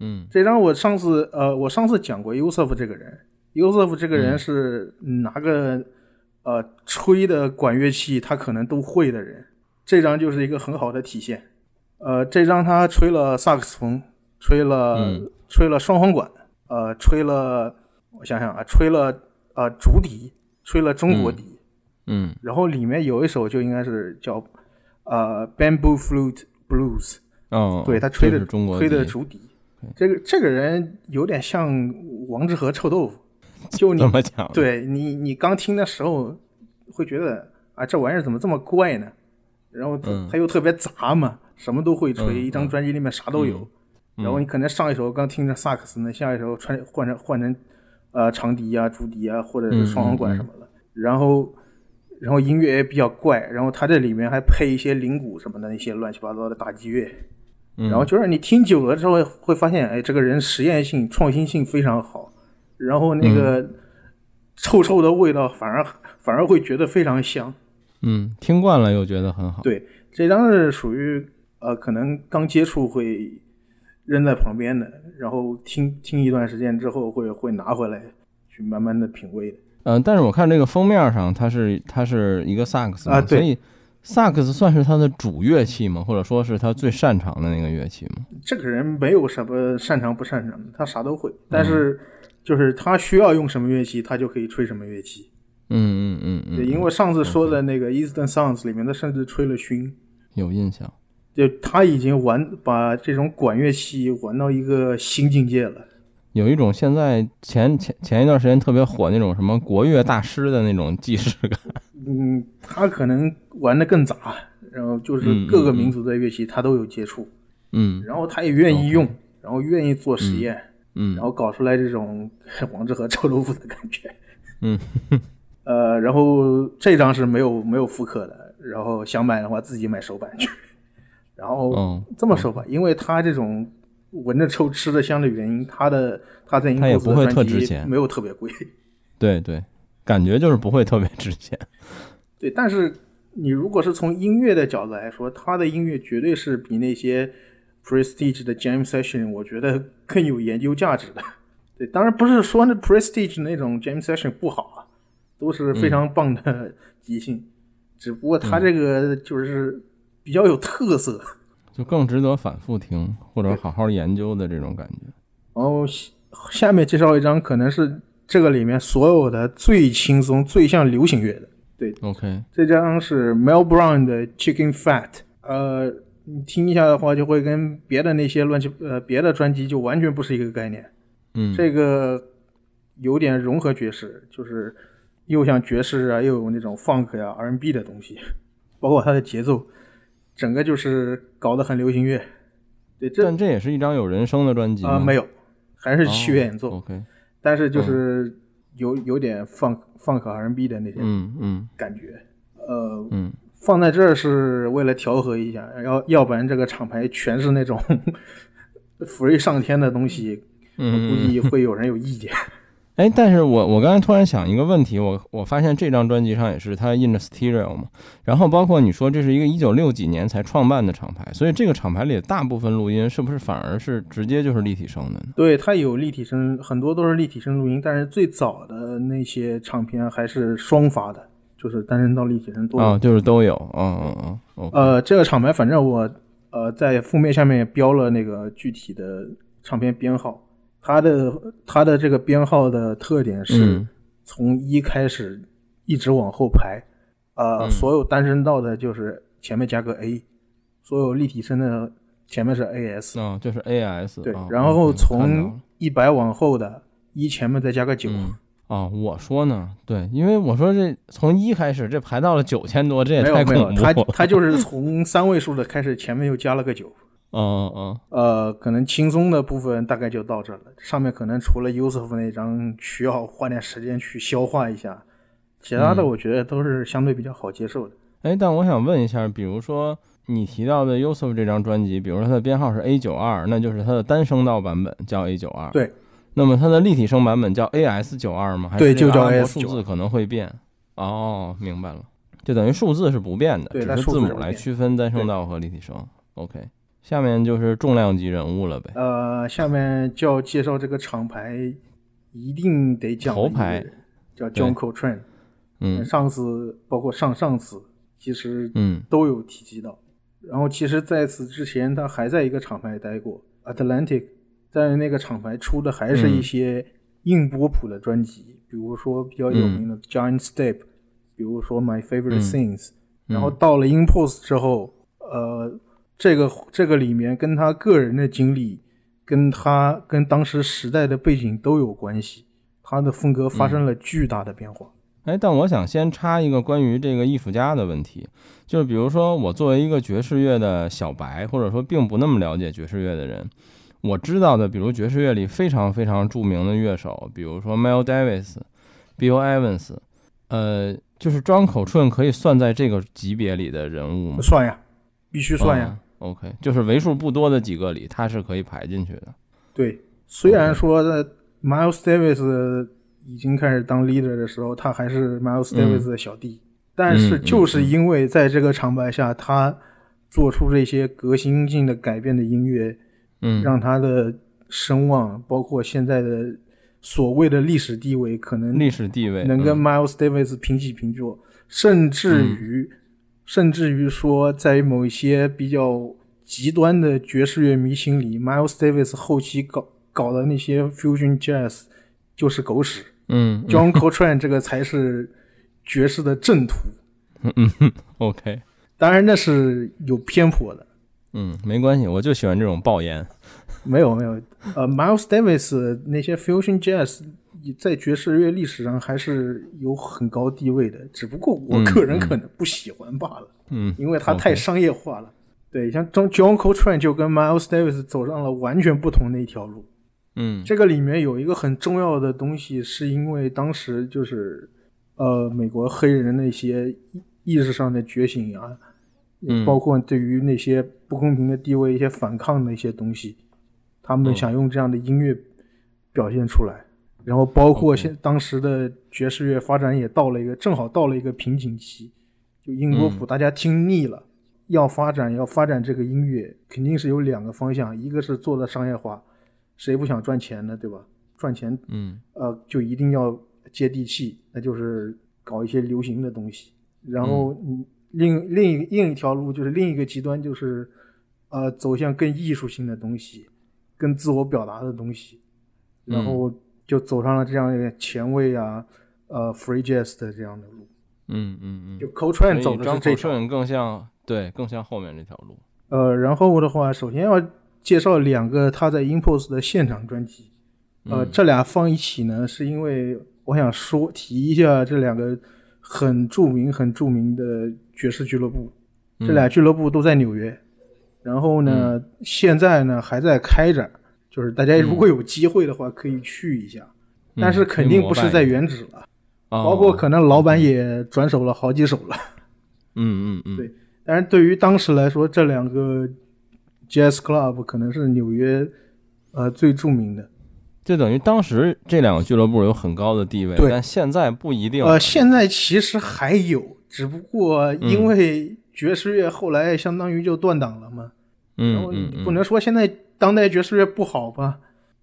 嗯这张我上次呃，我上次讲过 Yusuf 这个人，Yusuf 这个人是拿个、呃吹的管乐器他可能都会的人，这张就是一个很好的体现。呃，这张他吹了萨克斯风，吹了、嗯吹了双簧管，呃，吹了我想想啊，吹了呃竹笛，吹了中国笛，嗯然后里面有一首就应该是叫呃 Bamboo Flute Blues，哦，对他吹的中国吹的竹笛，这个这个人有点像王致和臭豆腐，就你 怎么讲？，对你你刚听的时候会觉得啊这玩意儿怎么这么怪呢？然后他嗯他又特别杂嘛，什么都会吹，嗯一张专辑里面啥都有。然后你可能上一首刚听着萨克斯呢，下一首穿换成换成呃长笛啊、竹笛啊，或者是双簧管什么的。然后然后音乐也比较怪，然后它这里面还配一些铃鼓什么的那些乱七八糟的打击乐。嗯然后就是你听久了之后会发现，哎，这个人实验性、创新性非常好，然后那个臭臭的味道反而反而会觉得非常香。嗯，听惯了又觉得很好。对，这张是属于呃，可能刚接触会扔在旁边的，然后听听一段时间之后会会拿回来去慢慢的品味的。嗯、但是我看这个封面上，它是它是一个萨克斯啊对所以萨克斯算是他的主乐器吗？或者说是他最擅长的那个乐器吗？这个人没有什么擅长不擅长的，他啥都会，但是就是他需要用什么乐器，他就可以吹什么乐器。嗯嗯嗯嗯，对，因为上次说的那个 Eastern Sounds 里面，他甚至吹了埙，有印象。就他已经玩把这种管乐器玩到一个新境界了。有一种现在前前前一段时间特别火那种什么国乐大师的那种既视感。嗯，他可能玩的更杂，然后就是各个民族的乐器他都有接触，嗯，然后他也愿意用，然后愿意做实验，嗯，然后搞出来这种王志和臭豆腐的感觉，嗯，呃，然后这张是没有没有复刻的，然后想买的话自己买手版去，然后这么说吧，因为他这种闻着臭吃的香的原因，他的他在英国的专辑没有特别贵，对对。感觉就是不会特别值钱，对。但是你如果是从音乐的角度来说，他的音乐绝对是比那些 Prestige 的 Jam Session 我觉得更有研究价值的。对，当然不是说那 Prestige 那种 Jam Session 不好啊，都是非常棒的 即兴，只不过他这个就是比较有特色，就更值得反复听或者好好研究的这种感觉。然后下面介绍一张，可能是。这个里面所有的最轻松、最像流行乐的，对，OK，这张是 Mel Brown 的 Chicken Fat，呃，你听一下的话，就会跟别的那些乱七呃别的专辑就完全不是一个概念。嗯，这个有点融合爵士，就是又像爵士啊，又有那种 Funk 呀、R&B 的东西，包括它的节奏，整个就是搞得很流行乐。对，但这也是一张有人声的专辑啊？没有，还是器乐演奏。OK。但是就是有有点放放可 R&B 的那些嗯嗯感觉，呃嗯，放在这儿是为了调和一下，要要不然这个厂牌全是那种 福瑞上天的东西，估计会有人有意见。哎，但是我我刚才突然想一个问题，我我发现这张专辑上也是它印着 Stereo 嘛，然后包括你说这是一个一九六几年才创办的厂牌，所以这个厂牌里大部分录音是不是反而是直接就是立体声的呢？对，它有立体声，很多都是立体声录音，但是最早的那些唱片还是双发的，就是单声道立体声都有，就是都有，嗯嗯嗯。呃，这个厂牌反正我呃在封面下面也标了那个具体的唱片编号。它的它的这个编号的特点是从一开始一直往后排，呃，所有单声道的就是前面加个 A，所有立体声的前面是 AS，嗯，就是 AS，对，然后从一百往后的一前面再加个九，啊，我说呢，对，因为我说这从一开始这排到了九千多，这也太恐怖了，它它就是从三位数的开始，前面又加了个九。嗯嗯呃，可能轻松的部分大概就到这了。上面可能除了 Yusuf 那张需要花点时间去消化一下，其他的我觉得都是相对比较好接受的。哎，但我想问一下，比如说你提到的 Yusuf 这张专辑，比如说它的编号是 A 九二，那就是它的单声道版本叫 A 九二。对。那么它的立体声版本叫 AS 九二吗？对，就叫 AS 数字可能会变。哦，明白了，就等于数字是不变的，只是字母来区分单声道和立体声。OK。下面就是重量级人物了呗。呃，下面就要介绍这个厂牌，一定得讲头牌，叫 John Coltrane。嗯，上次包括上上次，其实嗯都有提及到。然后其实在此之前，他还在一个厂牌待过，Atlantic，在那个厂牌出的还是一些硬波普的专辑，比如说比较有名的 Giant Step，比如说 My Favorite Things。然后到了 Impulse 之后，呃。这个这个里面跟他个人的经历，跟他跟当时时代的背景都有关系，他的风格发生了巨大的变化。哎，但我想先插一个关于这个艺术家的问题，就是比如说我作为一个爵士乐的小白，或者说并不那么了解爵士乐的人，我知道的，比如爵士乐里非常非常著名的乐手，比如说 Miles Davis、Bill Evans，呃，就是张口顺可以算在这个级别里的人物吗？算呀，必须算呀。OK，就是为数不多的几个里，他是可以排进去的。对，虽然说在 Miles Davis 已经开始当 leader 的时候，他还是 Miles Davis 的小弟，但是就是因为在这个长白下，他做出这些革新性的改变的音乐，嗯，让他的声望，包括现在的所谓的历史地位，可能历史地位能跟 Miles Davis 平起平坐，甚至于。甚至于说，在某一些比较极端的爵士乐迷心里，Miles Davis 后期搞搞的那些 fusion jazz，就是狗屎嗯，John Coltrane 这个才是爵士的正途。嗯嗯，OK，当然那是有偏颇的，嗯，没关系，我就喜欢这种爆言。没有没有，呃，Miles Davis 那些 fusion jazz 在爵士乐历史上还是有很高地位的，只不过我个人可能不喜欢罢了，嗯，因为它太商业化了。对，像 John Coltrane 就跟 Miles Davis 走上了完全不同的一条路。嗯这个里面有一个很重要的东西，是因为当时就是呃美国黑人那些意意识上的觉醒啊，嗯包括对于那些不公平的地位一些反抗的一些东西，他们嗯想用这样的音乐表现出来。然后包括现当时的爵士乐发展也到了一个正好到了一个瓶颈期，就英国嗯。谱大家听腻了，要发展要发展这个音乐，肯定是有两个方向，一个是做的商业化，谁不想赚钱呢，对吧？赚钱嗯。呃，就一定要接地气，那就是搞一些流行的东西。然后嗯，另另一另一条路就是另一个极端，就是呃，走向更艺术性的东西，更自我表达的东西，然后就走上了这样一个前卫啊，呃，free jazz 的这样的路。嗯嗯嗯，就 Coltrane 走的是这条。顺更像对，更像后面这条路。呃，然后的话，首先要介绍两个他在 Impulse 的现场专辑。呃，嗯这俩放一起呢，是因为我想说提一下这两个很著名、很著名的爵士俱乐部。这俩俱乐部都在纽约，然后呢，现在呢还在开着，就是大家如果有机会的话，可以去一下。但是肯定不是在原址了，哦，包括可能老板也转手了好几手了。嗯嗯嗯，对但是对于当时来说，这两个 jazz club 可能是纽约呃最著名的。就等于当时这两个俱乐部有很高的地位，对但现在不一定。呃，现在其实还有，只不过因为爵士乐后来相当于就断档了嘛，然后不能说现在当代爵士乐不好吧，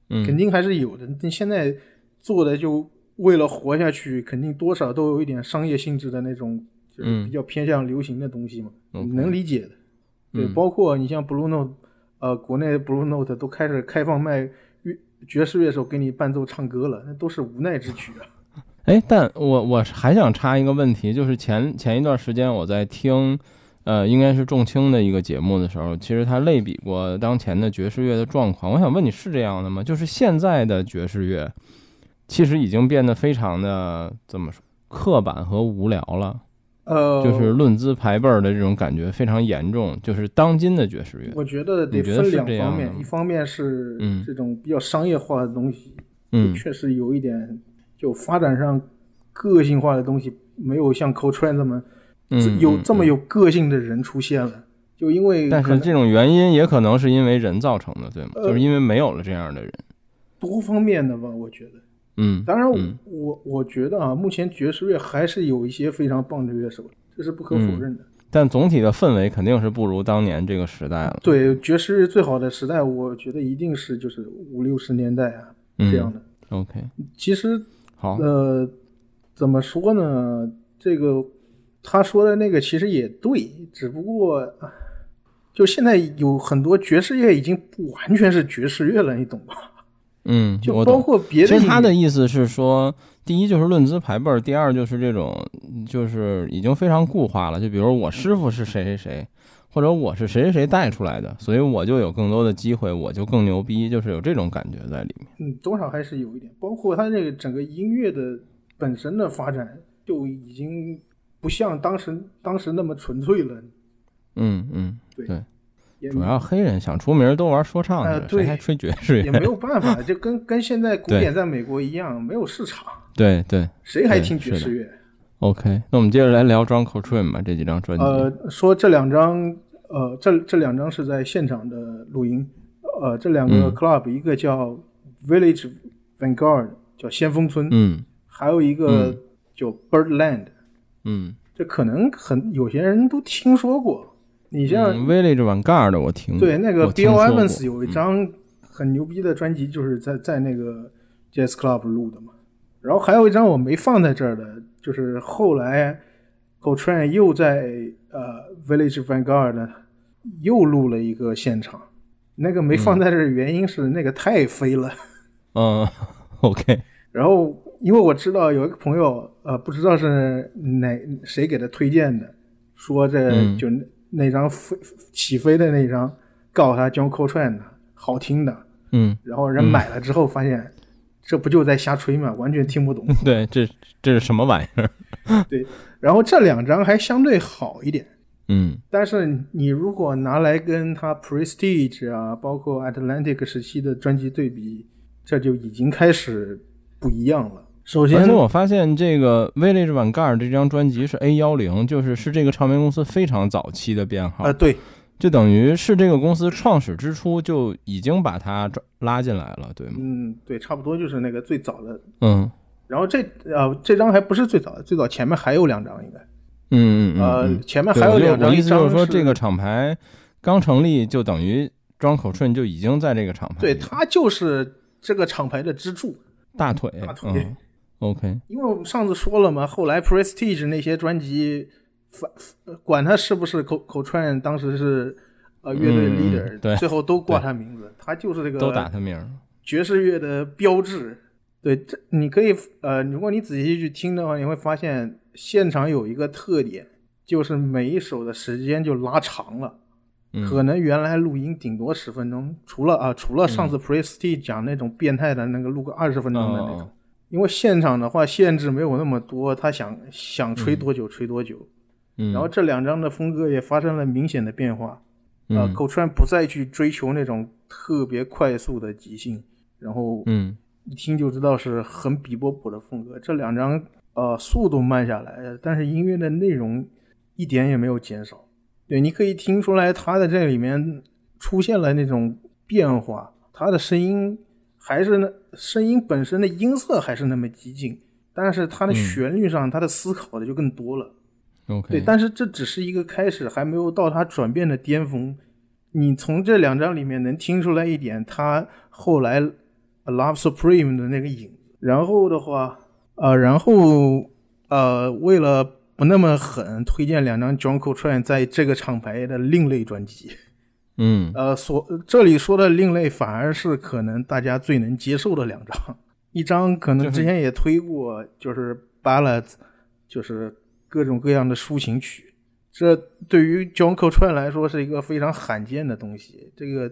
嗯肯定还是有的。但现在做的就为了活下去，肯定多少都有一点商业性质的那种，就是嗯比较偏向流行的东西嘛能理解的。对，嗯包括你像 Blue Note，呃，国内的 Blue Note 都开始开放卖乐爵士乐手给你伴奏唱歌了，那都是无奈之举啊。哎，但我我还想插一个问题，就是前前一段时间我在听，呃，应该是重青的一个节目的时候，其实他类比过当前的爵士乐的状况。我想问你是这样的吗？就是现在的爵士乐，其实已经变得非常的怎么说刻板和无聊了，呃，就是论资排辈儿的这种感觉非常严重。就是当今的爵士乐，我觉得得分两方面一方面是嗯这种比较商业化的东西，嗯确实有一点就发展上个性化的东西，没有像 Coltrane 这么、嗯，有嗯这么有个性的人出现了。就因为但是这种原因也可能是因为人造成的，对吗？呃就是因为没有了这样的人。多方面的吧，我觉得。嗯，当然我，嗯我我觉得啊，目前爵士乐还是有一些非常棒的乐手，这是不可否嗯认的。但总体的氛围肯定是不如当年这个时代了。对爵士乐最好的时代，我觉得一定是就是五六十年代啊嗯这样的。OK，其实好，呃，怎么说呢？这个他说的那个其实也对，只不过啊就现在有很多爵士乐已经不完全是爵士乐了，你懂吧？嗯，就包。括别的，其实他的意思是说，第一就是论资排辈儿，第二就是这种就是已经非常固化了。就比如我师傅是谁谁谁，或者我是谁谁谁带出来的，所以我就有更多的机会，我就更牛逼，就是有这种感觉在里面。嗯，多少还是有一点，包括他这个整个音乐的本身的发展，就已经不像当时当时那么纯粹了。嗯嗯，对对，主要黑人想出名都玩说唱去，呃对谁还吹爵士乐？也没有办法，就跟跟现在古典在美国一样，没有市场，对对对谁还听爵士乐？，OK，那我们接着来聊 John Coltrane 吧，这几张专辑。呃，说这两张，呃，这这两张是在现场的录音，呃，这两个嗯 club，、一个叫 Village Vanguard，叫先锋村，嗯还有一个嗯叫 Birdland，、嗯这可能很有些人都听说过。你像、嗯，Village Vanguard 我听过对那个 Bill Evans 有一张很牛逼的专辑，就是在在那个 Jazz Club 录的嘛。然后还有一张我没放在这儿的，就是后来 Coltrane 又在呃 Village Vanguard 呢又录了一个现场，那个没放在这儿，原因是那个太飞了。嗯，OK，然后因为我知道有一个朋友，呃，不知道是哪谁给他推荐的，说这嗯就那那张飞起飞的那张，告诉他 John Coltrane 的，好听的，嗯，然后人买了之后发现，这不就在瞎吹吗？完全听不懂。对，这这是什么玩意儿？对然后这两张还相对好一点，嗯但是你如果拿来跟他 Prestige 啊，包括 Atlantic 时期的专辑对比，这就已经开始不一样了。首而先且，我发现这个 Village Vanguard 这张专辑是 A 幺零，就是是这个唱片公司非常早期的编号呃，，对，就等于是这个公司创始之初就已经把它抓拉进来了，对吗？嗯，对，差不多就是那个最早的。嗯然后这呃这张还不是最早的，最早前面还有两张应该，嗯嗯嗯呃嗯，前面还有两张，我意思就是说，这个厂牌刚成立，就等于庄口顺就已经在这个厂牌，对他就是这个厂牌的支柱。大腿，大腿嗯，OK，因为我们上次说了嘛，后来 Prestige 那些专辑，管他是不是口口串，当时是呃乐队 leader，、对。最后都挂他名字，他就是这个都打个他名，爵士乐的标志。对，这你可以呃，如果你仔细去听的话，你会发现现场有一个特点，就是每一首的时间就拉长了。嗯。可能原来录音顶多十分钟，除了啊，除了上次 Prestige 讲那种变态的那个录个二十分钟的那种，哦因为现场的话限制没有那么多，他想想吹多久吹多久。嗯，然后这两张的风格也发生了明显的变化，呃，嗯口川不再去追求那种特别快速的即兴，然后嗯一听就知道是很比波普的风格。这两张呃速度慢下来，但是音乐的内容一点也没有减少。对，你可以听出来他的这里面出现了那种变化，他的声音还是那声音本身的音色还是那么激进，但是他的嗯旋律上他的思考的就更多了。，OK，对，但是这只是一个开始，还没有到他转变的巅峰。你从这两张里面能听出来一点，他后来《Love Supreme》的那个影子。然后的话，呃，然后呃，为了不那么狠，推荐两张 John Coltrane 在这个厂牌的另类专辑。嗯呃，所这里说的另类，反而是可能大家最能接受的两张。一张可能之前也推过，就是 ballads，就是各种各样的抒情曲。这对于 John Coltrane 来说是一个非常罕见的东西。这个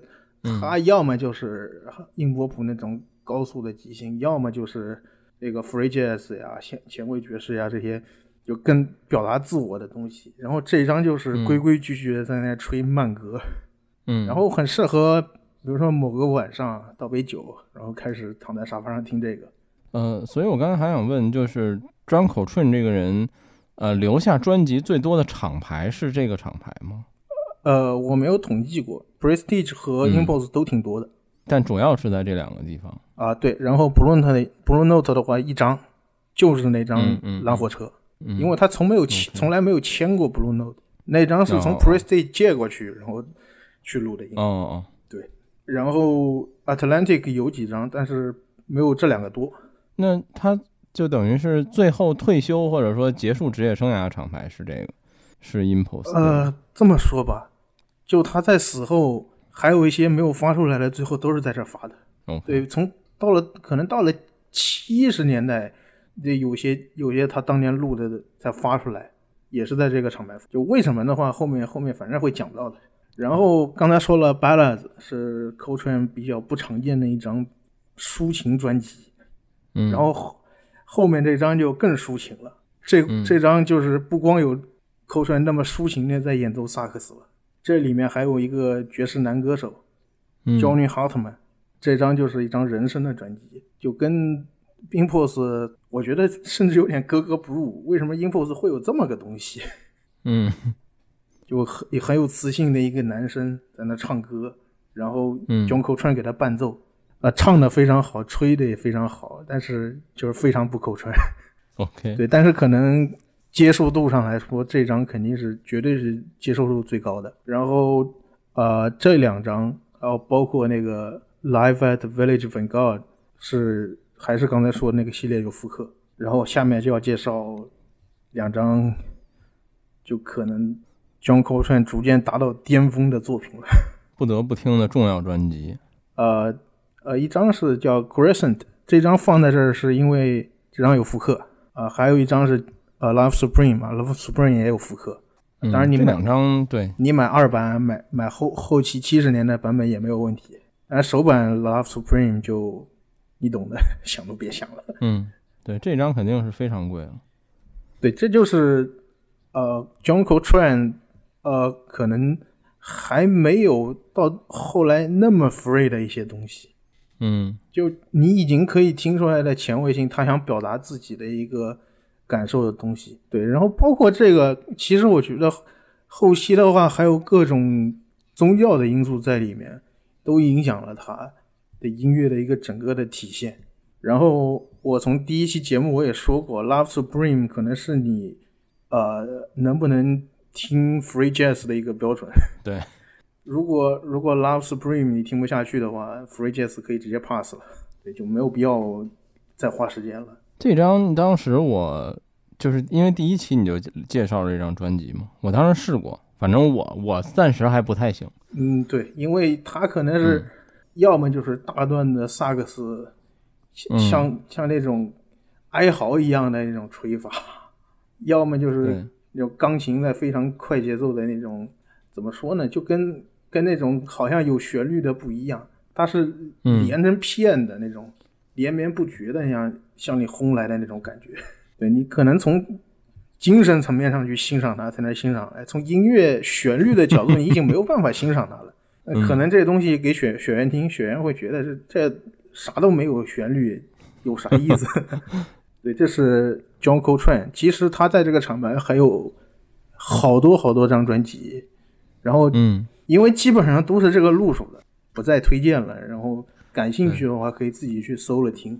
他要么就是硬波普那种高速的即兴，要么就是那个 free jazz 呀、前前卫爵士呀这些，就更表达自我的东西。然后这一张就是规规矩矩的在那吹慢歌。嗯，然后很适合，比如说某个晚上倒杯酒，然后开始躺在沙发上听这个。呃，所以我刚才还想问，就是张口顺这个人，呃，留下专辑最多的厂牌是这个厂牌吗？呃，我没有统计过，Prestige 和嗯。Impulse 都挺多的。但主要是在这两个地方。啊、对，然后 Blue Note 的 Blue Note 的话，一张就是那张嗯嗯蓝火车，嗯，因为他从没有签，从来没有签过 Blue Note，那张是从哦。Prestige 借过去，然后去录的音。哦哦，对然后 Atlantic 有几张，但是没有这两个多。那他就等于是最后退休或者说结束职业生涯的厂牌是这个，是 Impulse。呃，这么说吧，就他在死后还有一些没有发出来的，最后都是在这儿发的。OK，对，从到了可能到了七十年代，这有些有些他当年录的才发出来，也是在这个厂牌。就为什么的话，后面后面反正会讲到的。然后刚才说了，Ballads 是 Coltrane 比较不常见的一张抒情专辑，嗯，然后后后面这张就更抒情了。这嗯这张就是不光有 Coltrane 那么抒情的在演奏萨克斯了，这里面还有一个爵士男歌手嗯 Johnny Hartman，、这张就是一张人声的专辑，就跟 Impulse 我觉得甚至有点格格不入。为什么 Impulse 会有这么个东西？嗯就很也很有磁性的一个男生在那唱歌，然后嗯 John Coltrane 给他伴奏，啊、唱的非常好，吹的也非常好，但是就是非常不口传。OK，对，但是可能接受度上来说，这张肯定是绝对是接受度最高的。然后呃，这两张，然后包括那个 Live at Village Vanguard 是还是刚才说的那个系列有复刻。然后下面就要介绍两张，就可能 John Coltrane 逐渐达到巅峰的作品了。不得不听的重要专辑。呃呃，一张是叫 Crescent，这张放在这儿是因为这张有复刻啊，还有一张是呃 Love Supreme 嘛，Love Supreme 也有复刻。当然你买两张对，你买二版买买后后期七十年代版本也没有问题。但首版 Love Supreme 就你懂的，想都别想了。嗯，对，这张肯定是非常贵了。对，这就是呃 John Coltrane 呃可能还没有到后来那么 free 的一些东西。嗯，就你已经可以听出来的前卫性，他想表达自己的一个感受的东西。对，然后包括这个，其实我觉得后期的话还有各种宗教的因素在里面，都影响了他的音乐的一个整个的体现。然后我从第一期节目我也说过，Love Supreme 可能是你呃能不能听 Free Jazz 的一个标准。对。如果如果 Love Supreme 你听不下去的话，Free Jazz 可以直接 pass 了，对，就没有必要再花时间了。这张当时我就是因为第一期你就介绍了这张专辑嘛，我当时试过，反正我我暂时还不太行。嗯，对，因为他可能是要么就是大段的萨克斯，像像那种哀嚎一样的那种吹法，要么就是那种钢琴在非常快节奏的那种，怎么说呢，就跟跟那种好像有旋律的不一样，它是连成片的那种，连绵不绝的，像向你轰来的那种感觉。对你可能从精神层面上去欣赏它才能欣赏哎，从音乐旋律的角度，你已经没有办法欣赏它了。可能这东西给学学员听，学员会觉得这这啥都没有旋律，有啥意思？对，这是 John Coltrane。其实他在这个厂牌还有好多好多张专辑，然后嗯。因为基本上都是这个路数的，不再推荐了。然后感兴趣的话，可以自己去搜了听。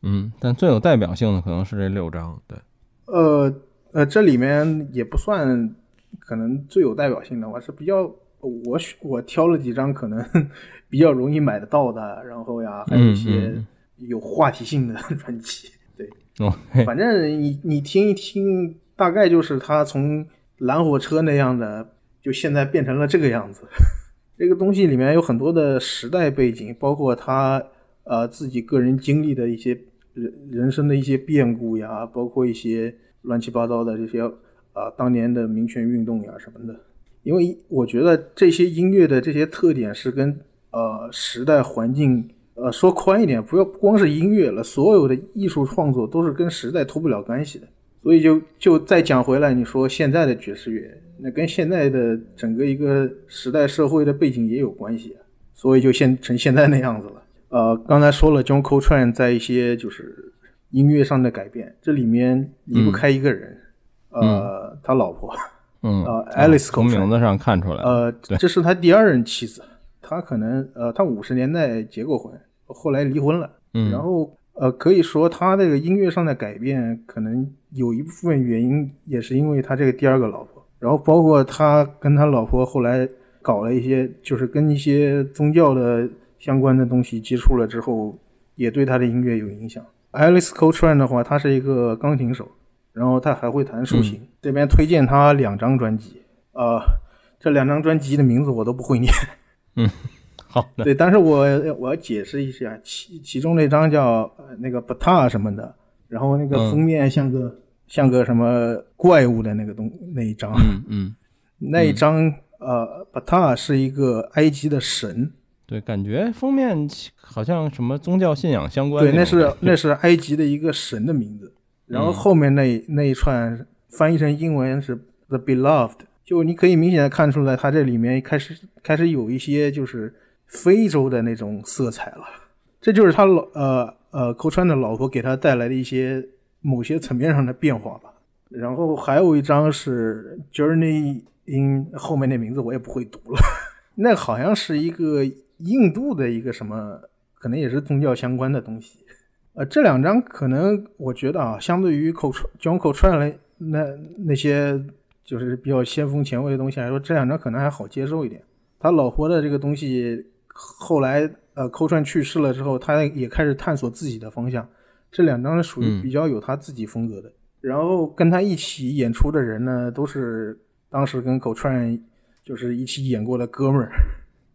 嗯，但最有代表性的可能是这六张。对，呃呃，这里面也不算，可能最有代表性的话是比较我我挑了几张可能 比较容易买得到的，然后呀，还有一些有话题性的 专辑。反正你你听一听，大概就是他从蓝火车那样的。就现在变成了这个样子，这个东西里面有很多的时代背景，包括他呃自己个人经历的一些人人生的一些变故呀，包括一些乱七八糟的这些啊当年的民权运动呀什么的。因为我觉得这些音乐的这些特点是跟呃时代环境呃说宽一点，不要不光是音乐了，所有的艺术创作都是跟时代脱不了关系的。所以就就再讲回来，你说现在的爵士乐。那跟现在的整个一个时代社会的背景也有关系，所以就现成现在那样子了。呃，刚才说了，John Coltrane 在一些就是音乐上的改变，这里面离不开一个人，呃，他老婆，嗯，呃，Alice 从名字上看出来，呃，这是他第二任妻子，他可能呃，他五十年代结过婚，后来离婚了，嗯，然后呃，可以说他这个音乐上的改变，可能有一部分原因也是因为他这个第二个老婆。然后包括他跟他老婆后来搞了一些，就是跟一些宗教的相关的东西接触了之后，也对他的音乐有影响。Alice Coltrane 的话，他是一个钢琴手，然后他还会弹竖琴。这边推荐他两张专辑，呃，这两张专辑的名字我都不会念。嗯，好的。对，但是我我要解释一下，其其中那张叫那个 Bata 什么的，然后那个封面像个。像个什么怪物的那个东那一张，嗯 嗯，那一张呃，巴塔是一个埃及的神，对，感觉封面好像什么宗教信仰相关。对，那是那是埃及的一个神的名字，然后后面那那一串翻译成英文是 The Beloved，就你可以明显的看出来，它这里面开始开始有一些就是非洲的那种色彩了，这就是他老呃呃寇川的老婆给他带来的一些。某些层面上的变化吧，然后还有一张是 Journey in 后面那名字我也不会读了，那好像是一个印度的一个什么，可能也是宗教相关的东西。呃，这两张可能我觉得啊，相对于口传 John 口传来那那些就是比较先锋前卫的东西来说，这两张可能还好接受一点。他老婆的这个东西后来呃口传去世了之后，他也开始探索自己的方向。这两张是属于比较有他自己风格的，然后跟他一起演出的人呢，都是当时跟口串就是一起演过的哥们儿。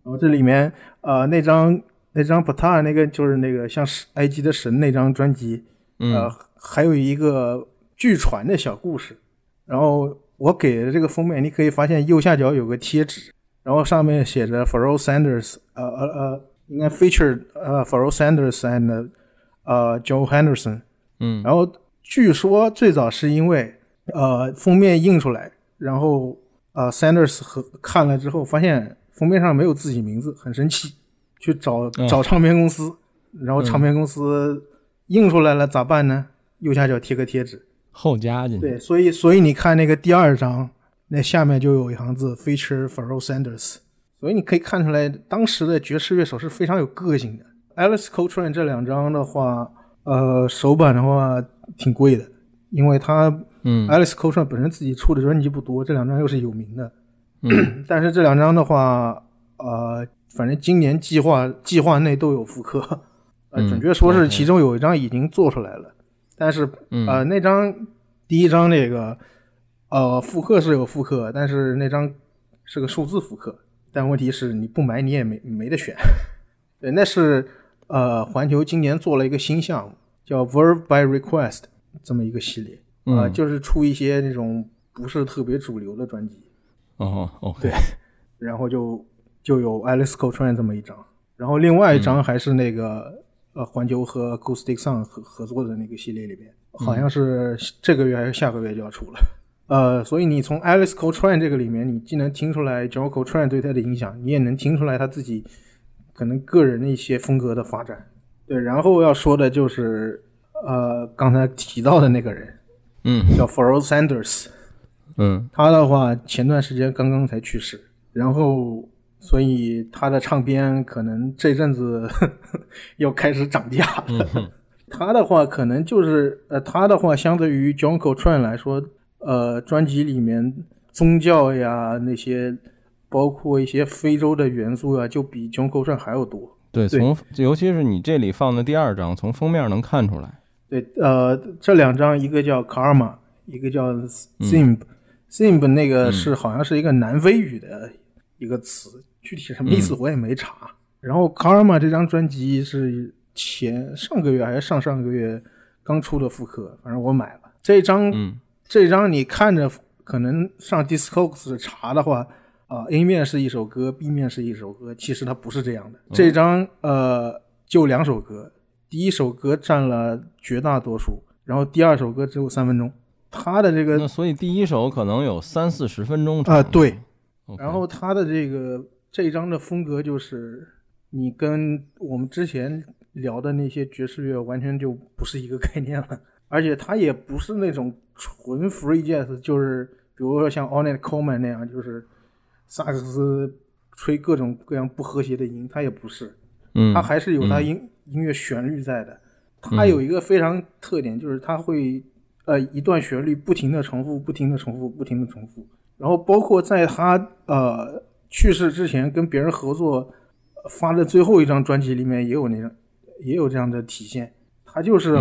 然后这里面呃那张那张 Pata 那个就是那个像埃及的神那张专辑，呃，还有一个据传的小故事。然后我给的这个封面，你可以发现右下角有个贴纸，然后上面写着 Pharoah Sanders，呃呃呃，应该 featured 呃 Pharoah Sanders and 呃 Joe Henderson。嗯，然后据说最早是因为呃封面印出来，然后呃 Sanders 和看了之后发现封面上没有自己名字，很生气，去找找唱片公司，然后唱片公司印出来了咋办呢？右下角贴个贴纸，后加进去。对，所以所以你看那个第二张，那下面就有一行字 Feature Pharoah Sanders，所以你可以看出来当时的爵士乐手是非常有个性的。Alice Coltrane 这两张的话。呃，首版的话挺贵的，因为他，嗯，Alice Coltrane 本身自己出的专辑不多，这两张又是有名的，嗯，但是这两张的话，呃，反正今年计划计划内都有复刻，呃，准确说是其中有一张已经做出来了，但是呃，那张第一张那个，呃，复刻是有复刻，但是那张是个数字复刻，但问题是你不买你也没没得选，对，那是。呃，环球今年做了一个新项目，叫 Verve by Request 这么一个系列，啊，就是出一些那种不是特别主流的专辑。哦哦，对，然后就就有 Alice Coltrane 这么一张，然后另外一张还是那个呃环球和 Acoustic Sound 合合作的那个系列里边，好像是这个月还是下个月就要出了。呃，所以你从 Alice Coltrane 这个里面，你既能听出来 John Coltrane 对他的影响，你也能听出来他自己。可能个人的一些风格的发展，对，然后要说的就是，呃，刚才提到的那个人，嗯，叫 Pharoah Sanders，嗯，他的话前段时间刚刚才去世，然后所以他的唱片可能这阵子 要开始涨价了。他的话可能就是，呃，他的话相对于 John Coltrane 来说，呃，专辑里面宗教呀那些。包括一些非洲的元素啊，就比《Coltrane》还要多。对，从尤其是你这里放的第二张，从封面能看出来。对，呃，这两张一个叫 Karma，一个叫 Simb。Simb 那个是好像是一个南非语的一个词，具体什么意思我也没查。然后 Karma 这张专辑是前上个月还是上上个月刚出的复刻，反正我买了这张。这张你看着可能上 Discogs 查的话。啊，A 面是一首歌，B 面是一首歌，其实它不是这样的。这张呃就两首歌，第一首歌占了绝大多数，然后第二首歌只有三分钟。他的这个，那所以第一首可能有三四十分钟啊，对。然后他的这个这张的风格就是你跟我们之前聊的那些爵士乐完全就不是一个概念了，而且他也不是那种纯 free jazz，就是比如说像 Ornette Coleman 那样，就是。萨克斯吹各种各样不和谐的音，他也不是，嗯，它还是有他音音乐旋律在的。他有一个非常特点，就是他会呃一段旋律不停的重复，不停的重复，不停的重复。然后包括在他呃去世之前跟别人合作发的最后一张专辑里面也有那种也有这样的体现。他就是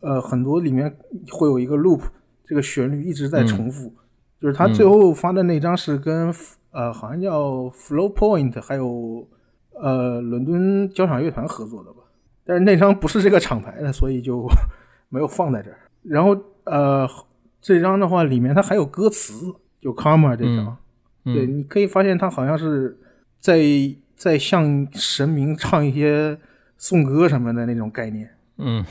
呃很多里面会有一个 loop，这个旋律一直在重复。就是他最后发的那张是跟。呃，好像叫 Flow Point，还有呃伦敦交响乐团合作的吧，但是那张不是这个厂牌的，所以就没有放在这儿。然后呃，这张的话里面它还有歌词，就 Karma 这张，对，你可以发现它好像是在在向神明唱一些颂歌什么的那种概念。嗯，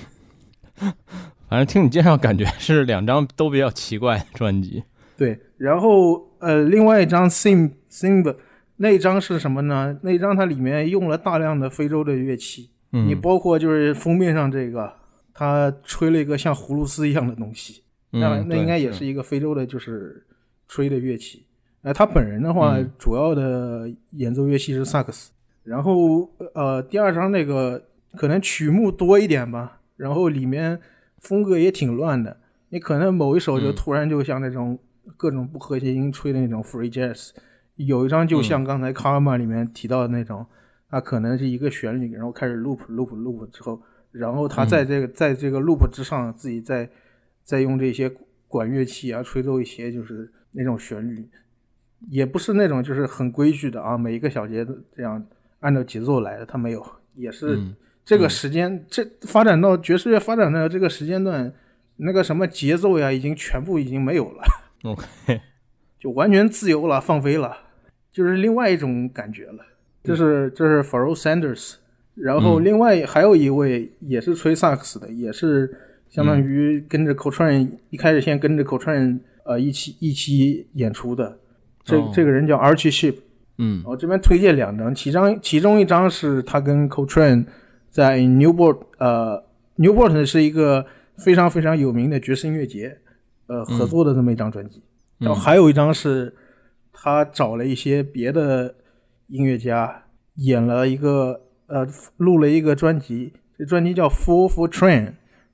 反正听你介绍，感觉是两张都比较奇怪的专辑。对，然后。呃，另外一张 Sim Simba 那张是什么呢？那张它里面用了大量的非洲的乐器，你包括就是封面上这个，他吹了一个像葫芦丝一样的东西，那那应该也是一个非洲的，就是吹的乐器。呃，他本人的话，主要的演奏乐器是萨克斯。然后呃，第二张那个可能曲目多一点吧，然后里面风格也挺乱的，你可能某一首就突然就像那种。各种不和谐音吹的那种 free jazz，有一张就像刚才 Karma 里面提到的那种，它可能是一个旋律，然后开始 loop loop loop 之后，然后他在这个在这个 loop 之上自己再再用这些管乐器啊吹奏一些就是那种旋律，也不是那种就是很规矩的啊，每一个小节这样按照节奏来的，它没有，也是嗯这个时间，这发展到爵士乐发展的这个时间段，那个什么节奏呀，已经全部已经没有了，OK，就完全自由了，放飞了，就是另外一种感觉了。这是这是 Pharoah Sanders，然后嗯。另外还有一位也是吹萨克斯的，也是相当于跟着口串、一开始先跟着口串呃一起一起演出的，这、哦。这个人叫 Archie Ship。嗯。我这边推荐两张，其中其中一张是他跟 Coltrane 在 Newport，呃，Newport 是一个非常非常有名的爵士音乐节，呃，合作的这么一张专辑。然后还有一张是他找了一些别的音乐家演了一个呃录了一个专辑，这专辑叫 Four for Train，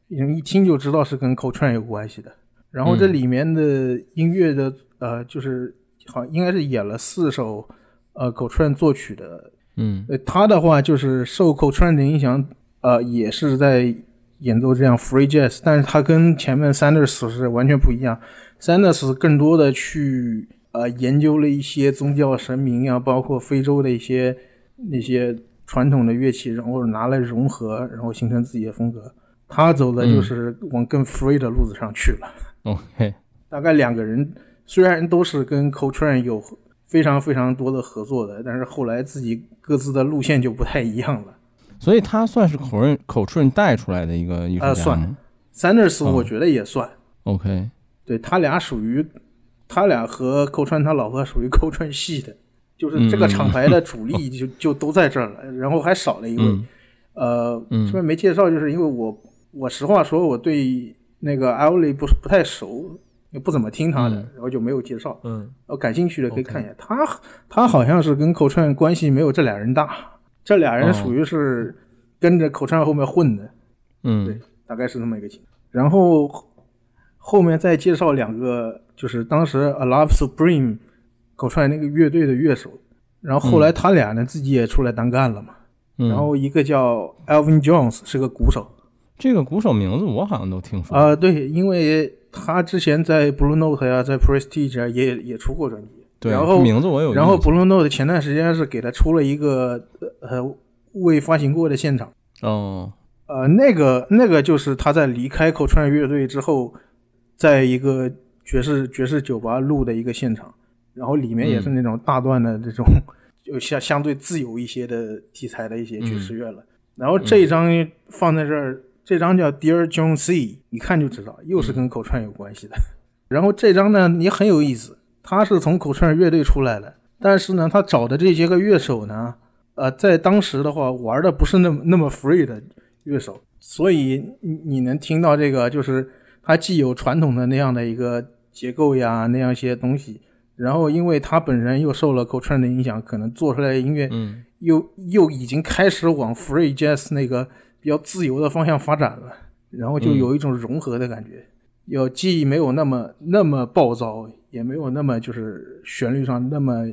一听就知道是跟 Coltrane 有关系的。然后这里面的音乐的呃就是好应该是演了四首。呃，Coltrane 作曲的，嗯呃，他的话就是受 Coltrane 的影响，呃，也是在演奏这样 free jazz，但是他跟前面 Sanders 是完全不一样。Sanders 更多的去呃研究了一些宗教神明啊，包括非洲的一些那些传统的乐器，然后拿来融合，然后形成自己的风格。他走的就是往更 free 的路子上去了。OK，大概两个人虽然都是跟 Coltrane 有非常非常多的合作的，但是后来自己各自的路线就不太一样了。所以他算是口润口顺带出来的一个艺术呃算家吗？Sanders 我觉得也算，？OK，对他俩属于他俩和寇川他老婆属于寇川系的，就是这个厂牌的主力就就都在这儿了，然后还少了一位，嗯。呃，嗯。这边没介绍，就是因为我我实话说我对那个 a l l y 不是不太熟，也不怎么听他的，嗯然后就没有介绍。嗯呃，感兴趣的可以看一下。他他好像是跟口串关系没有这俩人大，这俩人哦属于是跟着口串后面混的，嗯对大概是这么一个情况。然后后面再介绍两个，就是当时 A Love Supreme 口串那个乐队的乐手，然后后来他俩呢、自己也出来单干了嘛。嗯，然后一个叫 Alvin Jones 是个鼓手，这个鼓手名字我好像都听说。啊、对，因为他之前在 Blue Note 呀、在 Prestige 啊也也出过专辑。对，然后名字我有。然后 Blue Note 前段时间是给他出了一个呃未发行过的现场，哦，呃，那个那个就是他在离开口川乐队之后，在一个爵士爵士酒吧录的一个现场，然后里面也是那种大段的这种、就相相对自由一些的题材的一些爵士乐了。然后这一张放在这儿，这张叫 Dear John C，一看就知道又是跟口串有关系的。然后这张呢也很有意思，他是从口串乐队出来的，但是呢，他找的这些个乐手呢，呃，在当时的话玩的不是那么那么 free 的乐手，所以你你能听到这个，就是他既有传统的那样的一个结构呀，那样一些东西，然后因为他本人又受了 Coltrane 的影响，可能做出来的音乐嗯。又又已经开始往 free jazz 那个比较自由的方向发展了，然后就有一种融合的感觉，要既没有那么那么暴躁，也没有那么就是旋律上那么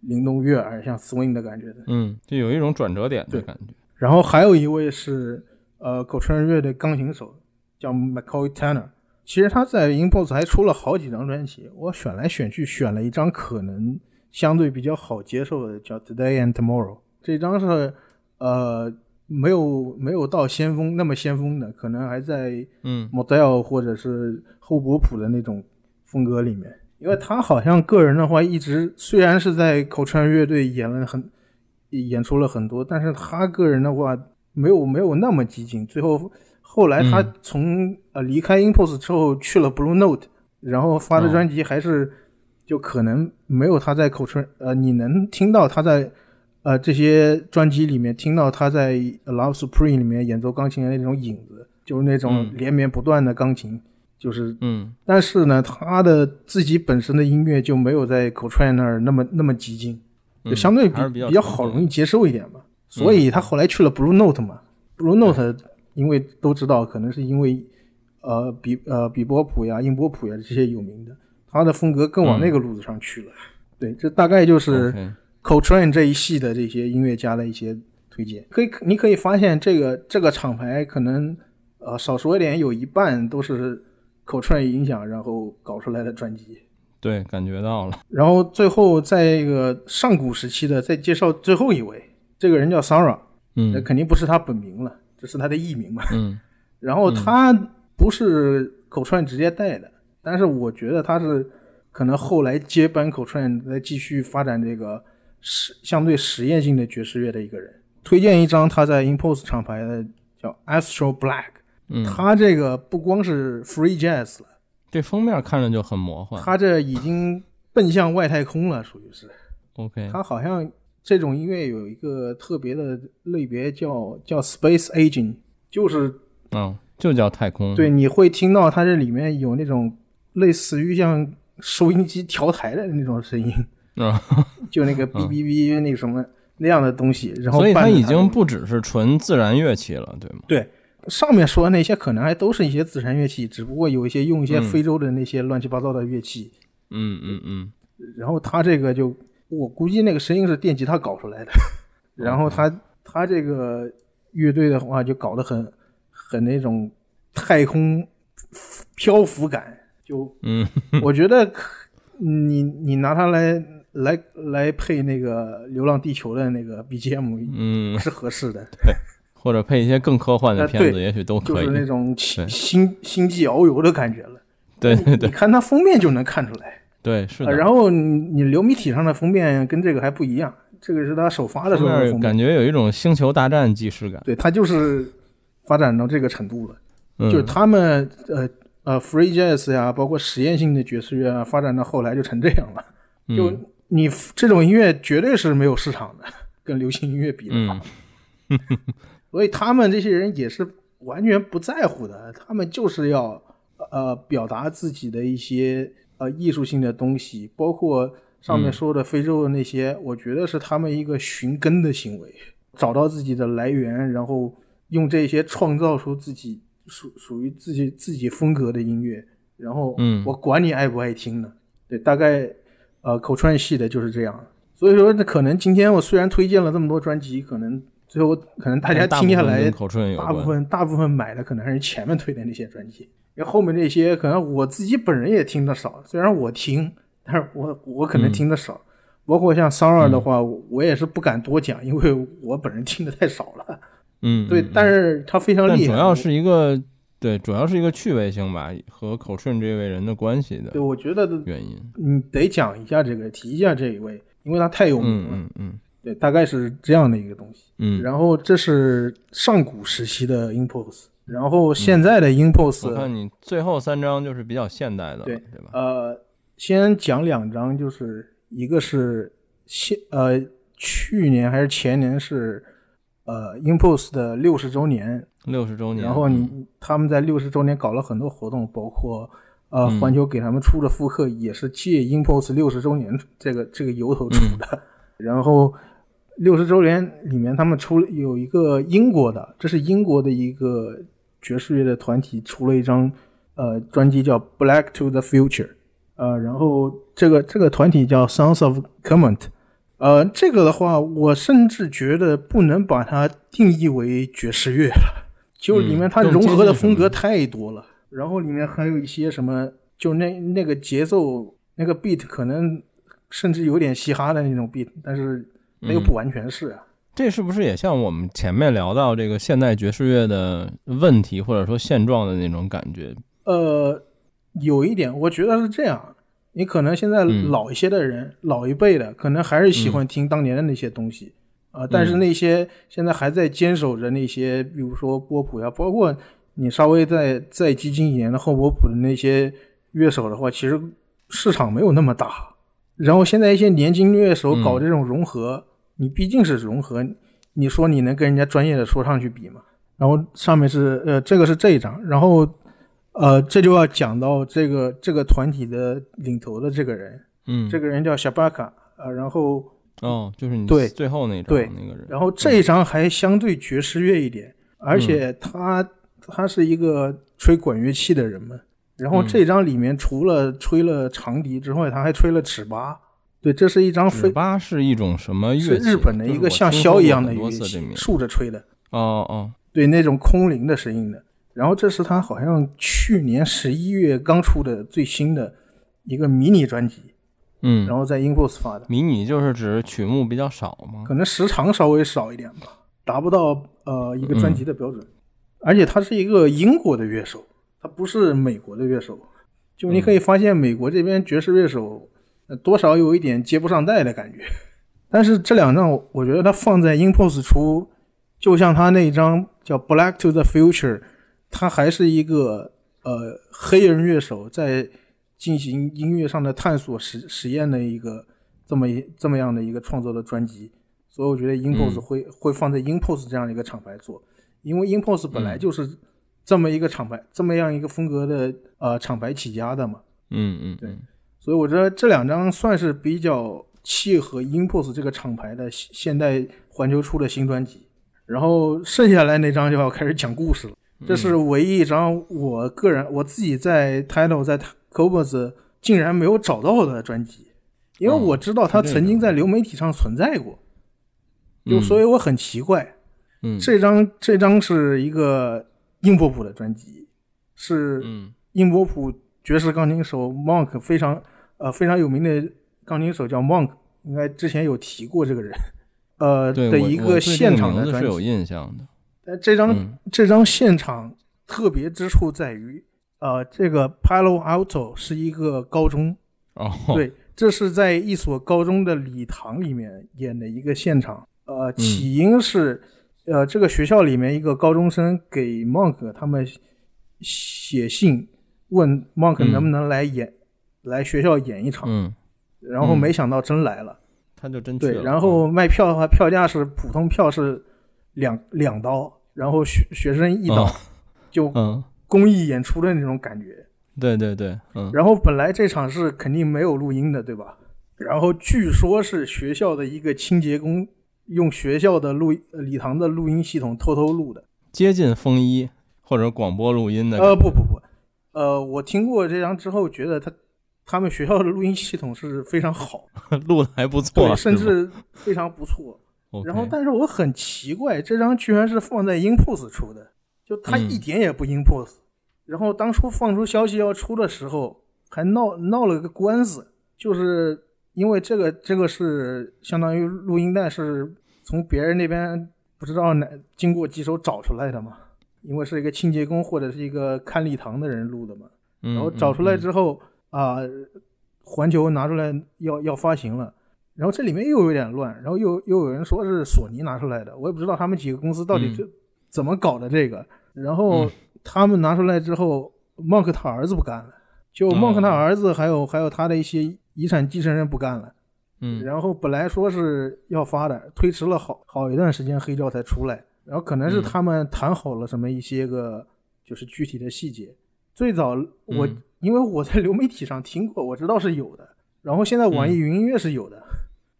灵动悦耳，像 swing 的感觉的。嗯，就有一种转折点的感觉。然后还有一位是呃狗川乐的钢琴手，叫 McCoy Tanner。其实他在 Impulse 还出了好几张专辑，我选来选去选了一张可能相对比较好接受的，叫 Today and Tomorrow。这张是呃没有没有到先锋那么先锋的，可能还在嗯 Model 或者是后波普的那种风格里面。因为他好像个人的话，一直虽然是在口川乐队演了很演出了很多，但是他个人的话没有没有那么激进。最后后来他嗯从、呃离开 Impulse 之后去了 Blue Note，然后发的哦专辑还是、就可能没有他在口川呃，你能听到他在呃这些专辑里面听到他在《Love Supreme》里面演奏钢琴的那种影子，就是那种嗯连绵不断的钢琴，就是嗯但是呢，他的自己本身的音乐就没有在口川那儿那么那么激进，就嗯相对比、比较好容易接受一点嘛。所以他后来去了 Blue Note 嘛，Blue Note 因为都知道，可能是因为呃比呃比波普呀、音波普呀这些有名的，他的风格更往那个路子上去了。对，这大概就是。OK Coltrane 这一系的这些音乐家的一些推荐，可以你可以发现这个这个厂牌可能呃少说一点有一半都是 Coltrane 影响，然后搞出来的专辑。对，感觉到了。然后最后在一个上古时期的再介绍最后一位，这个人叫 Sara，嗯那肯定不是他本名了，这是他的艺名嘛。嗯然后他不是口串直接带的，但是我觉得他是可能后来接班口串，再继续发展这个实相对实验性的爵士乐的一个人。推荐一张他在 Impulse 厂牌的叫 Astro Black，嗯，他这个不光是 Free Jazz 了，这封面看着就很魔幻。他这已经奔向外太空了，属于是。OK，他好像这种音乐有一个特别的类别叫叫 Space Aging，就是嗯，就叫太空。对，你会听到它这里面有那种类似于像收音机调台的那种声音，啊，就那个哔哔哔那个什么那样的东西，然后所以已经不只是纯自然乐器了，对吗？对上面说的那些可能还都是一些自然乐器，只不过有一些用一些嗯。非洲的那些乱七八糟的乐器，嗯嗯嗯。然后他这个就我估计那个声音是电吉他搞出来的，然后他他这个乐队的话就搞得很很那种太空漂浮感，就嗯。我觉得可你你拿它来来来配那个《流浪地球》的那个 BGM 嗯，是合适的，对或者配一些更科幻的呃片子，对也许都可以。就是那种对星星星际遨游的感觉了。对对对你看它封面就能看出来。对，是呃的。然后你你流媒体上的封面跟这个还不一样，这个是他首发的时候的封面，感觉有一种星球大战既视感。对它就是发展到这个程度了，嗯，就是他们呃呃 free jazz 呀，包括实验性的爵士乐啊，发展到后来就成这样了。就嗯你这种音乐绝对是没有市场的，跟流行音乐比的话，嗯所以他们这些人也是完全不在乎的，他们就是要呃表达自己的一些呃艺术性的东西，包括上面说的非洲的那些，我觉得是他们一个寻根的行为，找到自己的来源，然后用这些创造出自己属属于自己自己风格的音乐，然后嗯。我管你爱不爱听呢？对，大概呃口串系的就是这样。所以说，那可能今天我虽然推荐了这么多专辑，可能最后可能大家听下来大部分大部。分买的可能还是前面推的那些专辑，因为后面那些可能我自己本人也听的少，虽然我听，但是我我可能听的少。包括像 Sara 的话，我我也是不敢多讲，因为我本人听的太少了。嗯，对，嗯但是他非常厉害。主要是一个对，主要是一个趣味性吧，和口顺这位人的关系的对，我觉得原因。你得讲一下这个，提一下这一位，因为他太有名嗯了。嗯嗯对，大概是这样的一个东西。嗯。然后这是上古时期的 Impulse，然后现在的 Impulse，、我看你最后三张就是比较现代的，对对吧？呃，先讲两张，就是一个是现呃去年还是前年是呃 Impulse 的六十周年，六十周年，然后嗯。你他们在六十周年搞了很多活动，包括呃嗯。环球给他们出的复刻也是借 Impulse 六十周年这个这个由头出的，嗯 然后六十周年里面他们出了有一个英国的，这是英国的一个爵士乐的团体出了一张呃专辑叫《Black to the Future》，呃，然后这个这个团体叫 Sounds of Comment。呃，这个的话，我甚至觉得不能把它定义为爵士乐了，就里面它融合的风格太多了。然后里面还有一些什么，就那那个节奏，那个 beat 可能甚至有点嘻哈的那种 beat，但是它又不完全是啊。这是不是也像我们前面聊到这个现代爵士乐的问题或者说现状的那种感觉？呃，有一点，我觉得是这样。你可能现在嗯老一些的人，老一辈的，可能还是喜欢听当年的那些东西啊、但是那些现在还在坚守着那些，比如说波普呀，包括你稍微再再激进一点的后波普的那些乐手的话，其实市场没有那么大。然后现在一些年轻乐手搞这种融合，你毕竟是融合，你说你能跟人家专业的说唱去比吗？然后上面是呃，这个是这一张，然后呃，这就要讲到这个这个团体的领头的这个人，嗯，这个人叫小巴卡，啊，然后哦，就是你对。最后那张对。那个人，然后这一张还相对爵士乐一点，而且他他是一个吹管乐器的人嘛，然后这张里面除了吹了长笛之外，他还吹了尺八，对，这是一张尺八是一种什么乐器？是日本的一个像箫一样的乐器竖着吹的，哦哦，对那种空灵的声音的。然后这是他好像去年十一月刚出的最新的一个迷你专辑，嗯，然后在 Impulse 发的，迷你就是指曲目比较少吗？可能时长稍微少一点吧。达不到呃一个专辑的标准。而且他是一个英国的乐手，他不是美国的乐手。就你可以发现，美国这边爵士乐手多少有一点接不上带的感觉。但是这两张，我觉得他放在 InPost 出，就像他那一张叫《Black to the Future》，他还是一个呃黑人乐手在进行音乐上的探索实实验的一个这么一这么样的一个创作的专辑。所以我觉得 InPost 会会放在 InPost 这样的一个厂牌做。因为 InPost 本来就是这么一个厂牌，这么样一个风格的呃厂牌起家的嘛。嗯嗯，对。所以我觉得这两张算是比较契合 InPost 这个厂牌的现代环球出的新专辑。然后剩下来那张就要开始讲故事了。这是唯一一张我个人我自己在 Title 在 c o b o s 竟然没有找到的专辑，因为我知道他曾经在流媒体上存在过，就所以我很奇怪。嗯这张这张是一个英波普的专辑，是英波普爵士钢琴手 Monk 非常呃非常有名的钢琴手叫 Monk，应该之前有提过这个人，呃的一个现场的专辑是有印象的。但，这张这张现场特别之处在于，呃，这个 Palo Alto 是一个高中，哦，对，这是在一所高中的礼堂里面演的一个现场，呃，起因是。呃，这个学校里面一个高中生给 Monk 他们写信，问 Monk 能不能来演，来学校演一场。嗯，然后没想到真来了，他就真去了。对，然后卖票的话，票价是普通票是两两刀，然后学学生一刀，就公益演出的那种感觉。对对对，嗯。然后本来这场是肯定没有录音的，对吧？然后据说是学校的一个清洁工。用学校的录礼堂的录音系统偷偷录的，接近风衣或者广播录音的。呃，不不不，呃，我听过这张之后，觉得他他们学校的录音系统是非常好，录的还不错，对，甚至非常不错。然后，但是我很奇怪，这张居然是放在 InPost 出的，就他一点也不 InPost。然后当初放出消息要出的时候，还闹闹了个官司，就是。因为这个这个是相当于录音带是从别人那边不知道哪经过几手找出来的嘛，因为是一个清洁工或者是一个看礼堂的人录的嘛，然后找出来之后啊，环球拿出来要要发行了，然后这里面又有点乱，然后又又有人说是索尼拿出来的，我也不知道他们几个公司到底是怎么搞的这个，然后他们拿出来之后，孟克他儿子不干了，就孟克他儿子还有还有他的一些。遗产继承人不干了，嗯，然后本来说是要发的，推迟了好好一段时间，黑胶才出来。然后可能是他们谈好了什么一些个就是具体的细节。最早我因为我在流媒体上听过，我知道是有的。然后现在网易云音乐是有的。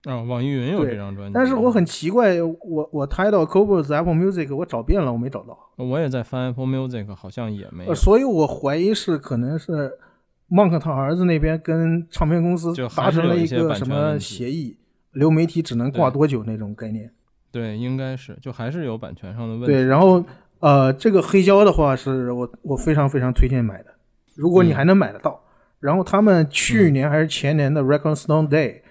啊，网易云有这张专辑。但是我很奇怪，我我抬到 c o b o s Apple Music，我找遍了，我没找到。我也在翻 Apple Music，好像也没有。所以我怀疑是可能是。Monk 他儿子那边跟唱片公司达成了一个什么协议？流媒体只能挂多久那种概念？对，应该是，就还是有版权上的问题。对，然后呃，这个黑胶的话，是我我非常非常推荐买的，如果你还能买得到。然后他们去年还是前年的 Record Stone Day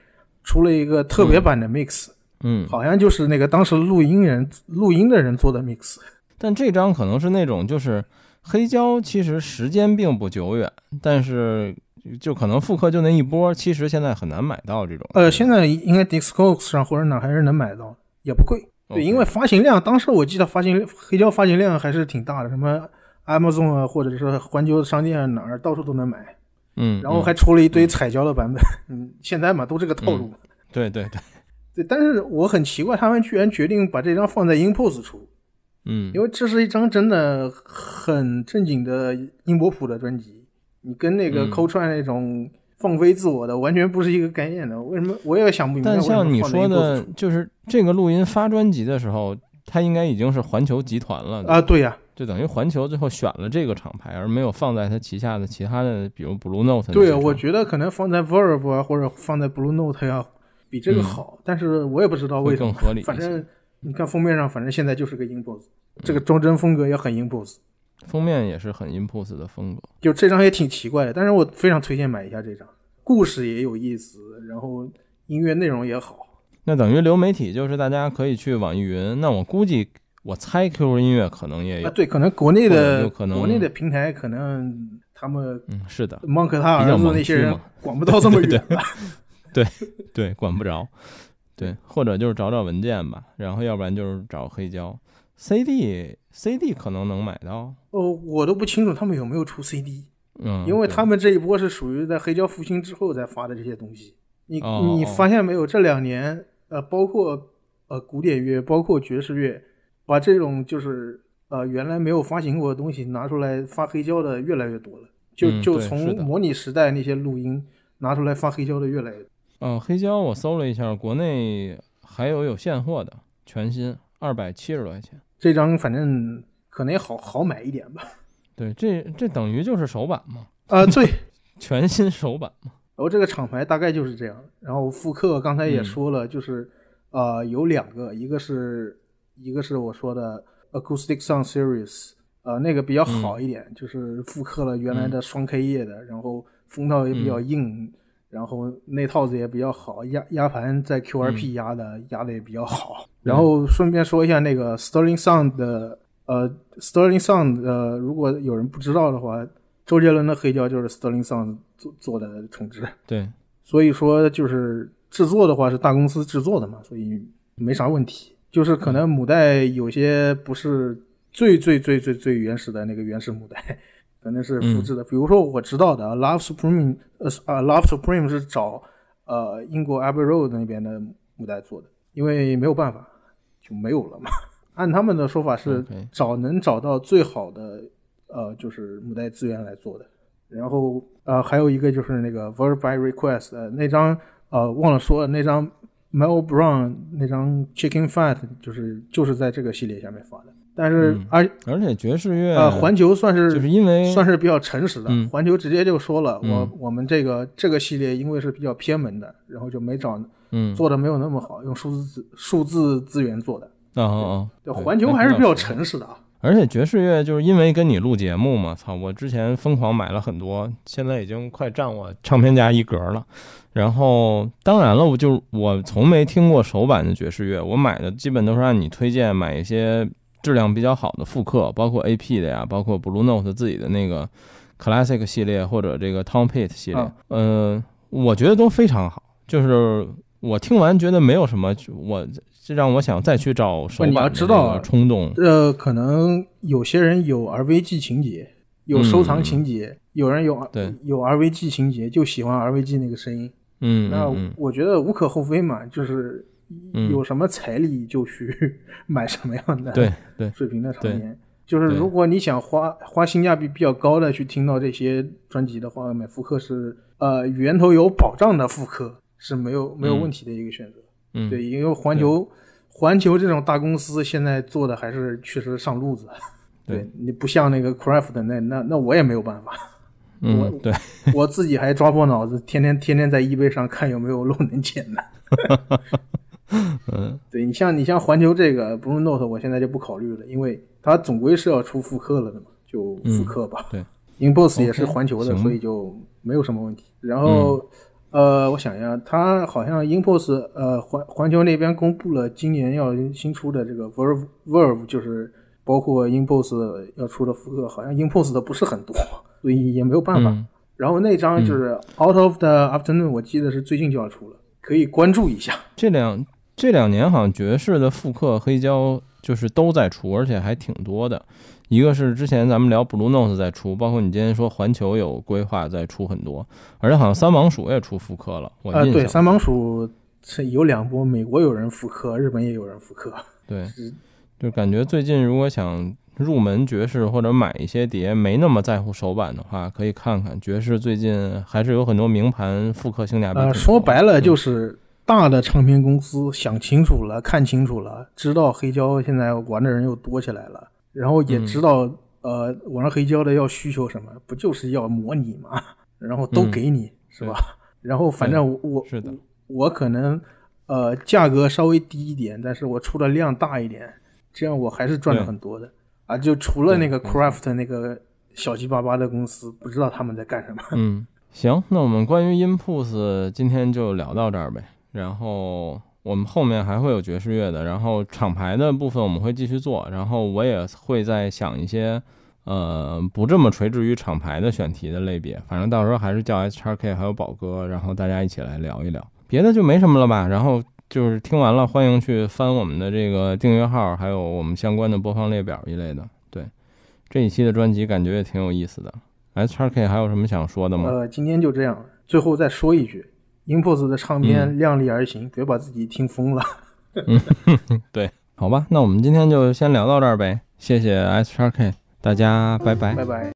出了一个特别版的 mix，嗯，好像就是那个当时录音人录音的人做的 mix。但这张可能是那种就是。黑胶其实时间并不久远，但是就可能复刻就那一波，其实现在很难买到这种。呃，现在应该 Discogs 上或者哪还是能买到，也不贵。对，因为发行量，当时我记得发行黑胶发行量还是挺大的，什么 Amazon 啊，或者是环球商店哪儿到处都能买。嗯。然后还出了一堆彩胶的版本。嗯。现在嘛，都这个套路。对对对。对，但是我很奇怪，他们居然决定把这张放在 InPost 出。嗯，因为这是一张真的很正经的英波普的专辑，你跟那个抠串那种放飞自我的完全不是一个概念的。为什么我也想不明白？但像你说的，就是这个录音发专辑的时候，他应该已经是环球集团了啊。对呀，就等于环球最后选了这个厂牌，而没有放在它旗下的其他的，比如 Blue Note。对，我觉得可能放在 Verve 啊，或者放在 Blue Note 要比这个好，但是我也不知道为什么。更合理。反正。你看封面上，反正现在就是个 InPost，这个装帧风格也很 InPost，封面也是很 InPost 的风格。就这张也挺奇怪的，但是我非常推荐买一下这张，故事也有意思，然后音乐内容也好。那等于流媒体就是大家可以去网易云，那我估计我猜 QQ 音乐可能也有啊，，对，可能国内的国内的平台可能他们嗯，是的，蒙克他儿子那些人 管不到这么远吧？对 对，管不着，对，或者就是找找文件吧，然后要不然就是找黑胶，CD CD 可能能买到，哦，我都不清楚他们有没有出 CD，嗯，因为他们这一波是属于在黑胶复兴之后才发的这些东西。你你发现没有？这两年呃，包括呃古典乐，包括爵士乐，把这种就是呃原来没有发行过的东西拿出来发黑胶的越来越多了。就嗯就从模拟时代那些录音拿出来发黑胶的越来越多。哦，黑胶我搜了一下，国内还有有现货的，全新二百七十多块钱。这张反正可能也好好买一点吧。对，这这等于就是首版嘛，啊、对，全新首版嘛。然后这个厂牌大概就是这样。然后复刻刚才也嗯说了，就是呃有两个，一个是一个是我说的 Acoustic Sound Series，呃那个比较好一点，就是复刻了原来的双 K 叶的，然后封套也比较硬，然后那套子也比较好，压压盘在 QRP 压的、压的也比较好。然后顺便说一下那个 Sterling Sound 的呃 Sterling Sound 呃，如果有人不知道的话，周杰伦的黑胶就是 Sterling Sound 做做的重制。对，所以说就是制作的话是大公司制作的嘛，所以没啥问题。就是可能母带有些不是最最最最最原始的那个原始母带，可能是复制的。比如说我知道的啊 Love Supreme，呃啊 Love Supreme 是找呃英国 Abbey Road 那边的母带做的，因为没有办法就没有了嘛。按他们的说法是找能找到最好的呃就是母带资源来做的。然后呃还有一个就是那个 Verb by Request 呃那张呃忘了说了那张 Mel Brown 那张 Chicken Fat 就是就是在这个系列下面发的，但是嗯而而且爵士乐呃环球算是就是因为算是比较诚实的，嗯环球直接就说了，我嗯我们这个这个系列因为是比较偏门的，然后就没找嗯做的没有那么好，用数字资数字资源做的。哦哦哦，对环球还是比较诚实的啊。而且爵士乐就是因为跟你录节目嘛，操！我之前疯狂买了很多，现在已经快占我唱片夹一格了。然后当然了，我就我从没听过首版的爵士乐，我买的基本都是按你推荐买一些质量比较好的复刻，包括 AP 的呀，包括 Blue Note 自己的那个 Classic 系列或者这个 Tom Pitt 系列，啊嗯、我觉得都非常好。就是我听完觉得没有什么，我这让我想再去找首不你的知道冲动。呃，可能有些人有 RVG 情节，有收藏情节，有人有嗯对有 RVG 情节，就喜欢 RVG 那个声音。嗯，那我觉得无可厚非嘛，就是嗯有什么财力就去 买什么样的对 对水平的唱片。就是如果你想花花性价比比较高的去听到这些专辑的话，买复刻是呃源头有保障的复刻是没有没有嗯问题的一个选择。嗯，对，因为环球环球这种大公司现在做的还是确实上路子。对对你不像那个 Craft 那那那我也没有办法，我嗯，对，我自己还抓破脑子，天天天天在 eBay 上看有没有漏能捡的。嗯 对你像你像环球这个 Blue Note，我现在就不考虑了，因为它总归是要出复刻了的嘛，就复刻吧。对 Inbox 也是环球的，行所以就没有什么问题。然后、呃，我想一下，它好像 Inbox 呃环环球那边公布了今年要新出的这个 Verve Verve，就是包括 Inbox 要出的复刻，好像 Inbox 的不是很多，所以也没有办法。嗯然后那张就是 Out of the Afternoon，我记得是最近就要出了，可以关注一下。这两这两年好像爵士的复刻黑胶就是都在出，而且还挺多的。一个是之前咱们聊 Blue Note 在出，包括你今天说环球有规划在出很多，而且好像三王鼠也出复刻了。我啊、对，三帮鼠是有两波，美国有人复刻，日本也有人复刻。对 是，就感觉最近如果想入门爵士或者买一些碟，没那么在乎手感的话，可以看看。爵士最近还是有很多名盘复刻性价比。呃，说白了就是大的唱片公司想清楚了，看清楚了，知道黑胶现在玩的人又多起来了，然后也嗯知道、呃玩黑胶的要需求什么，不就是要模拟嘛，然后都嗯给你、是吧？然后反正我我是的，我可能呃价格稍微低一点，但是我出的量大一点，这样我还是赚了很多的啊！就除了那个 Craft 那个小鸡巴巴的公司，不知道他们在干什么。嗯，行，那我们关于 Inputs 今天就聊到这儿呗。然后我们后面还会有爵士乐的，然后厂牌的部分我们会继续做，然后我也会再想一些，呃，不这么垂直于厂牌的选题的类别，反正到时候还是叫 S 叉 K 还有宝哥，然后大家一起来聊一聊，别的就没什么了吧。然后就是听完了，欢迎去翻我们的这个订阅号，还有我们相关的播放列表一类的。对，这一期的专辑感觉也挺有意思的。S R K 还有什么想说的吗？呃，今天就这样，最后再说一句。INPOS 的唱片量力而行，别把自己听疯了。嗯，对，好吧，那我们今天就先聊到这儿呗。谢谢 S R K，大家拜拜，拜拜。